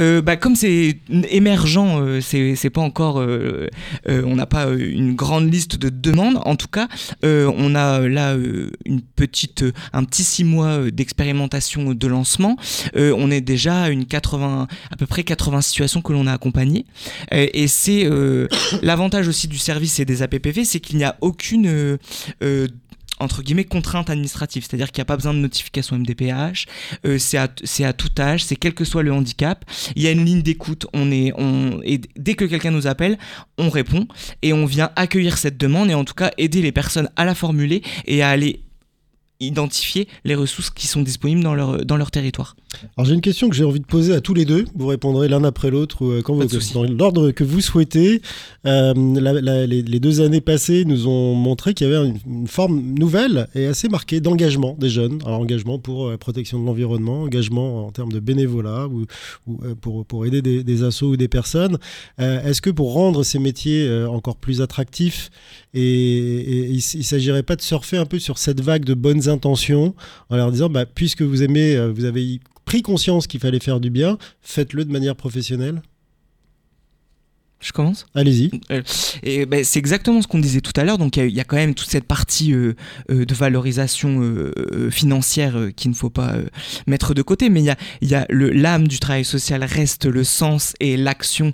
Euh, bah, Comme c'est émergent, euh, c'est pas encore. Euh, on n'a pas une grande liste de demandes. En tout cas, on a là une petite, un petit six mois d'expérimentation de lancement. on est déjà à une 80, à peu près 80 situations que l'on a accompagnées. et c'est l'avantage aussi du service et des APPV, c'est qu'il n'y a aucune entre guillemets contrainte administrative, c'est-à-dire qu'il n'y a pas besoin de notification MDPH, euh, c'est à, tout âge, c'est quel que soit le handicap. Il y a une ligne d'écoute, on est, on, et dès que quelqu'un nous appelle, on répond et on vient accueillir cette demande et en tout cas aider les personnes à la formuler et à aller identifier les ressources qui sont disponibles dans leur territoire. Alors j'ai une question que j'ai envie de poser à tous les deux. Vous répondrez l'un après l'autre euh, quand vous, dans l'ordre que vous souhaitez. Euh, les, deux années passées nous ont montré qu'il y avait une, forme nouvelle et assez marquée d'engagement des jeunes. Alors engagement pour la euh, protection de l'environnement, engagement en termes de bénévolat ou, pour, pour, aider des, des, assos ou des personnes. Est-ce que pour rendre ces métiers encore plus attractifs et, il ne s'agirait pas de surfer un peu sur cette vague de bonnes intentions en leur disant bah, puisque vous aimez, vous avez pris conscience qu'il fallait faire du bien, faites-le de manière professionnelle? Je commence Allez-y. Euh, et ben, c'est exactement ce qu'on disait tout à l'heure. Donc il y, a quand même toute cette partie euh, euh, de valorisation financière qu'il ne faut pas mettre de côté. Mais il y a, y a l'âme du travail social reste le sens et l'action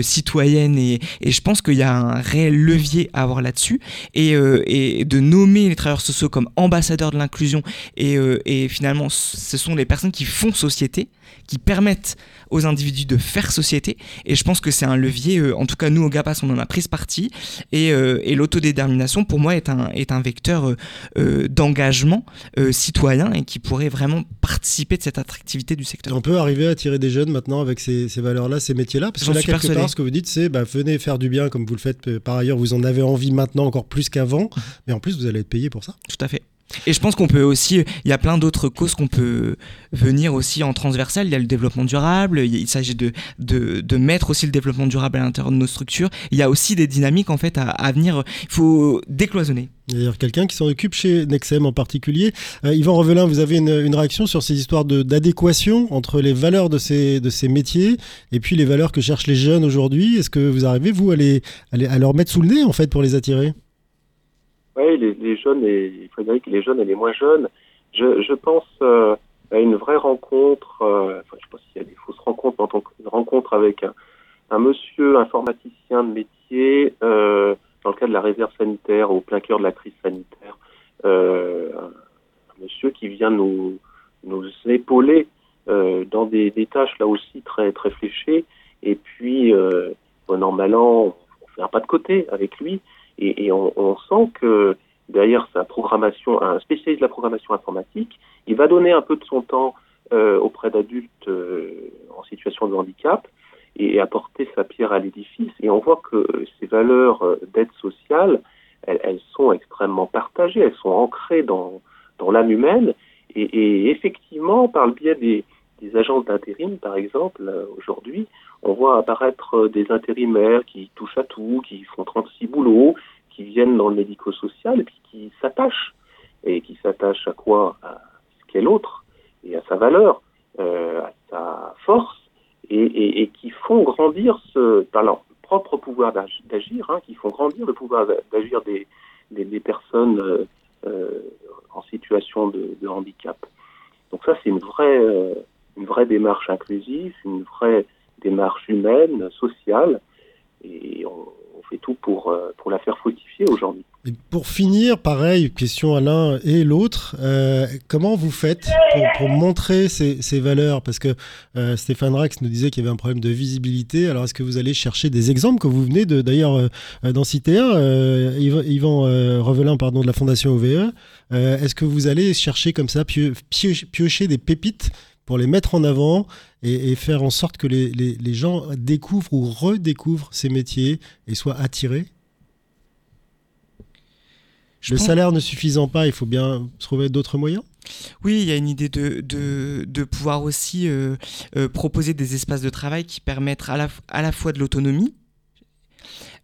citoyenne. Et, et, je pense qu'il y a un réel levier à avoir là-dessus. Et, et, de nommer les travailleurs sociaux comme ambassadeurs de l'inclusion. Et, et finalement, ce sont les personnes qui font société qui permettent aux individus de faire société. Et je pense que c'est un levier, euh, en tout cas nous au GAPAS, on en a pris ce parti. Et, euh, et l'autodétermination, pour moi, est un, est un vecteur euh, d'engagement citoyen et qui pourrait vraiment participer de cette attractivité du secteur. On peut arriver à attirer des jeunes maintenant avec ces, ces valeurs-là, ces métiers-là? Parce que là, quelque part, ce que vous dites, c'est bah, venez faire du bien comme vous le faites par ailleurs, vous en avez envie maintenant encore plus qu'avant, mais en plus, vous allez être payé pour ça. Tout à fait. Et je pense qu'on peut aussi, il y a plein d'autres causes qu'on peut venir aussi en transversal. Il y a le développement durable, il s'agit de, de, de, mettre aussi le développement durable à l'intérieur de nos structures. Il y a aussi des dynamiques en fait à, à venir. Il faut décloisonner. Il y a d'ailleurs quelqu'un qui s'en occupe chez Nexem en particulier. Euh, Yvan Revelin, vous avez une, une, réaction sur ces histoires d'adéquation entre les valeurs de ces, de ces métiers et puis les valeurs que cherchent les jeunes aujourd'hui? Est-ce que vous arrivez, vous, à, les, à, les, à leur mettre sous le nez en fait pour les attirer? Oui, les, les, jeunes et Frédéric, les jeunes et les moins jeunes. Je, je pense euh, à une vraie rencontre. Euh, enfin, je sais pas s'il y a des fausses rencontres, en tant qu'une rencontre avec un, monsieur informaticien de métier euh, dans le cadre de la réserve sanitaire au plein cœur de la crise sanitaire. Euh, un, monsieur qui vient nous nous épauler dans des, des, tâches là aussi très très fléchées. Et puis, bon an mal an, on fait un pas de côté avec lui. Et, et on, on, sent que derrière sa programmation, un spécialiste de la programmation informatique, il va donner un peu de son temps euh, auprès d'adultes euh, en situation de handicap et, apporter sa pierre à l'édifice. Et on voit que ces valeurs euh, d'aide sociale, elles, elles, sont extrêmement partagées, elles sont ancrées dans, dans l'âme humaine. Et, et, effectivement, par le biais des, des agences d'intérim, par exemple, euh, aujourd'hui, on voit apparaître des intérimaires qui touchent à tout, qui font 36 boulots, qui viennent dans le médico-social et puis qui s'attachent. Et qui s'attachent à quoi? À ce qu'est l'autre et à sa valeur, euh, à sa force, et, qui font grandir ce, par leur propre pouvoir d'agir, hein, qui font grandir le pouvoir d'agir des, des, personnes euh, euh, en situation de, handicap. Donc ça, c'est une vraie, euh, une vraie démarche inclusive, une vraie démarche humaine, sociale, et on, fait tout pour, euh, pour la faire fructifier aujourd'hui. Pour finir, pareil, question à l'un et l'autre, euh, comment vous faites pour, montrer ces, ces, valeurs? Parce que euh, Stéphane Rax nous disait qu'il y avait un problème de visibilité. Alors, est-ce que vous allez chercher des exemples que vous venez d'ailleurs euh, d'en citer un, Yvan Revelin, pardon, de la Fondation OVE Est-ce que vous allez chercher comme ça, pio, piocher, piocher des pépites pour les mettre en avant et, et faire en sorte que les, les, les, gens découvrent ou redécouvrent ces métiers et soient attirés Je Le pense... salaire ne suffisant pas, il faut bien trouver d'autres moyens? Oui, il y a une idée de, de, de pouvoir aussi euh, euh, proposer des espaces de travail qui permettent à la, à la fois de l'autonomie,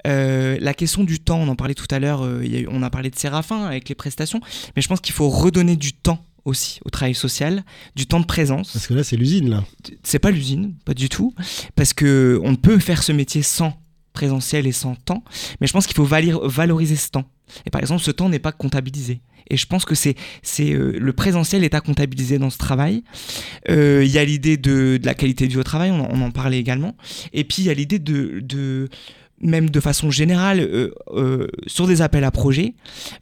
euh, la question du temps, on en parlait tout à l'heure, euh, on a parlé de Séraphin avec les prestations, mais je pense qu'il faut redonner du temps aussi au travail social, du temps de présence. Parce que là, c'est l'usine, là. C'est pas l'usine, pas du tout. Parce que on peut faire ce métier sans présentiel et sans temps, mais je pense qu'il faut valoriser ce temps. Et par exemple, ce temps n'est pas comptabilisé. Et je pense que c'est c'est euh, le présentiel est à comptabiliser dans ce travail. Euh, il y a l'idée de, de, la qualité de vie au travail, on, on, en parlait également. Et puis il y a l'idée de, de même de façon générale, euh, euh, sur des appels à projets,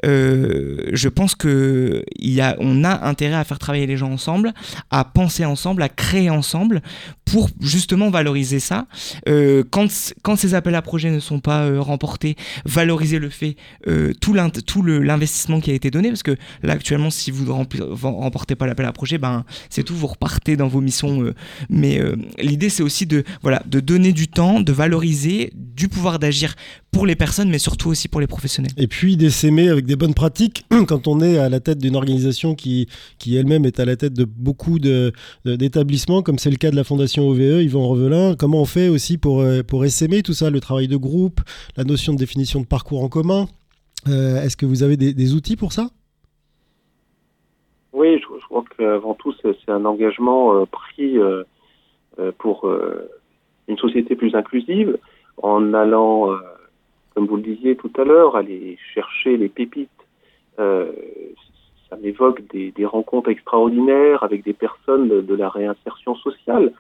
euh, je pense que y a, on a intérêt à faire travailler les gens ensemble, à penser ensemble, à créer ensemble, pour justement valoriser ça. quand, quand ces appels à projets ne sont pas remportés, valoriser le fait, tout l'investissement qui a été donné, parce que là actuellement, si vous ne remportez pas l'appel à projet, ben, c'est tout, vous repartez dans vos missions. mais l'idée, c'est aussi de, voilà, de donner du temps, de valoriser, du pouvoir d'agir pour les personnes, mais surtout aussi pour les professionnels. Et puis d'essaimer avec des bonnes pratiques, quand on est à la tête d'une organisation qui, qui elle-même est à la tête de beaucoup d'établissements, comme c'est le cas de la Fondation OVE, Yvan Revelin, comment on fait aussi pour, euh, pour essaimer tout ça, le travail de groupe, la notion de définition de parcours en commun? Euh, Est-ce que vous avez des, outils pour ça? Oui, je, crois qu'avant tout, c'est un engagement euh, pris pour une société plus inclusive en allant, euh, comme vous le disiez tout à l'heure, aller chercher les pépites. Euh, ça m'évoque des, des, rencontres extraordinaires avec des personnes de, la réinsertion sociale.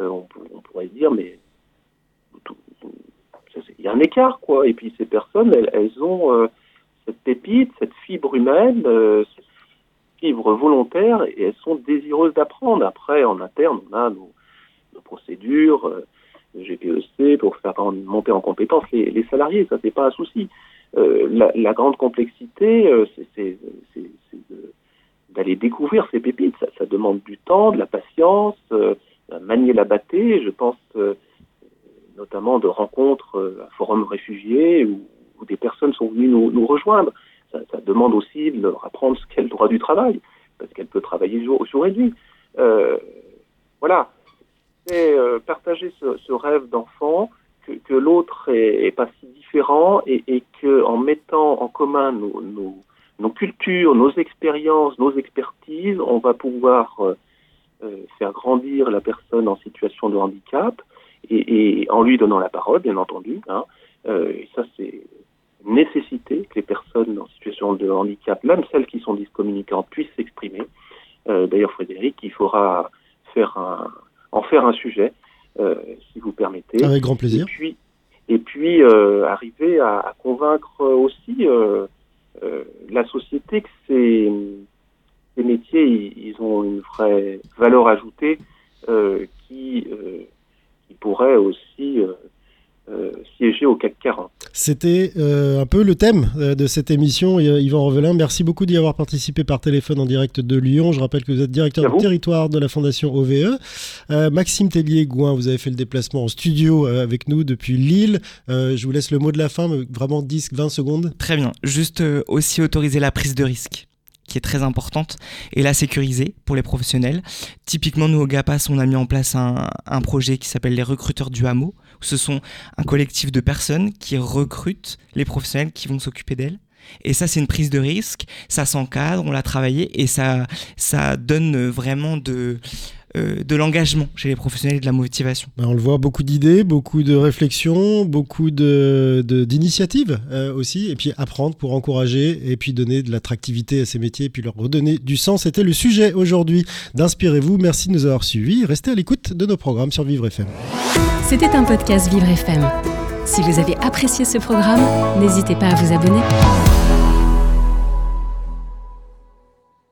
Euh, on, on, pourrait dire, mais il y a un écart, quoi. Et puis ces personnes, elles, elles ont cette pépite, cette fibre humaine, cette fibre volontaire, et elles sont désireuses d'apprendre. Après, en interne, on a nos, nos procédures, GPEC pour faire monter en compétence les, salariés. Ça, c'est pas un souci. Euh, la, grande complexité, euh, c'est d'aller découvrir ces pépites. Ça, demande du temps, de la patience, euh, manier la bâtée. Je pense euh, notamment de rencontres à Forum Réfugiés où, des personnes sont venues nous, rejoindre. Ça, ça, demande aussi de leur apprendre ce qu'est le droit du travail, parce qu'elle peut travailler jour, jour et nuit. voilà c'est euh, partager ce, ce rêve d'enfant, que, que l'autre est, est, pas si différent et, et que en mettant en commun nos, nos, nos cultures, nos expériences, nos expertises, on va pouvoir euh, euh, faire grandir la personne en situation de handicap et, et en lui donnant la parole, bien entendu. Hein, euh, et ça, c'est nécessité que les personnes en situation de handicap, même celles qui sont discommunicantes, puissent s'exprimer. Euh, D'ailleurs, Frédéric, il faudra faire un, en faire un sujet, euh, si vous permettez. Avec grand plaisir. Et puis, et puis euh, arriver à, à, convaincre aussi euh, la société que ces, ces métiers, ils, ils, ont une vraie valeur ajoutée qui, qui pourrait aussi euh, siéger au CAC 40. C'était euh, un peu le thème euh, de cette émission. Yvan Revelin, merci beaucoup d'y avoir participé par téléphone en direct de Lyon. Je rappelle que vous êtes directeur du territoire de la Fondation OVE. Maxime Tellier-Gouin, vous avez fait le déplacement en studio avec nous depuis Lille. je vous laisse le mot de la fin, vraiment 10-20 secondes. Très bien. Juste aussi autoriser la prise de risque qui est très importante et la sécuriser pour les professionnels. Typiquement, nous au GAPAS, on a mis en place un, un projet qui s'appelle les recruteurs du hameau. Ce sont un collectif de personnes qui recrutent les professionnels qui vont s'occuper d'elles. Et ça, c'est une prise de risque, ça s'encadre, on l'a travaillé et ça, ça donne vraiment de, de l'engagement chez les professionnels et de la motivation. Ben, on le voit, beaucoup d'idées, beaucoup de réflexions, beaucoup d'initiatives de, euh, aussi, et puis apprendre pour encourager et puis donner de l'attractivité à ces métiers et puis leur redonner du sens. C'était le sujet aujourd'hui d'Inspirez-vous. Merci de nous avoir suivis. Restez à l'écoute de nos programmes sur Vivre FM. C'était un podcast Vivre FM. Si vous avez apprécié ce programme, n'hésitez pas à vous abonner.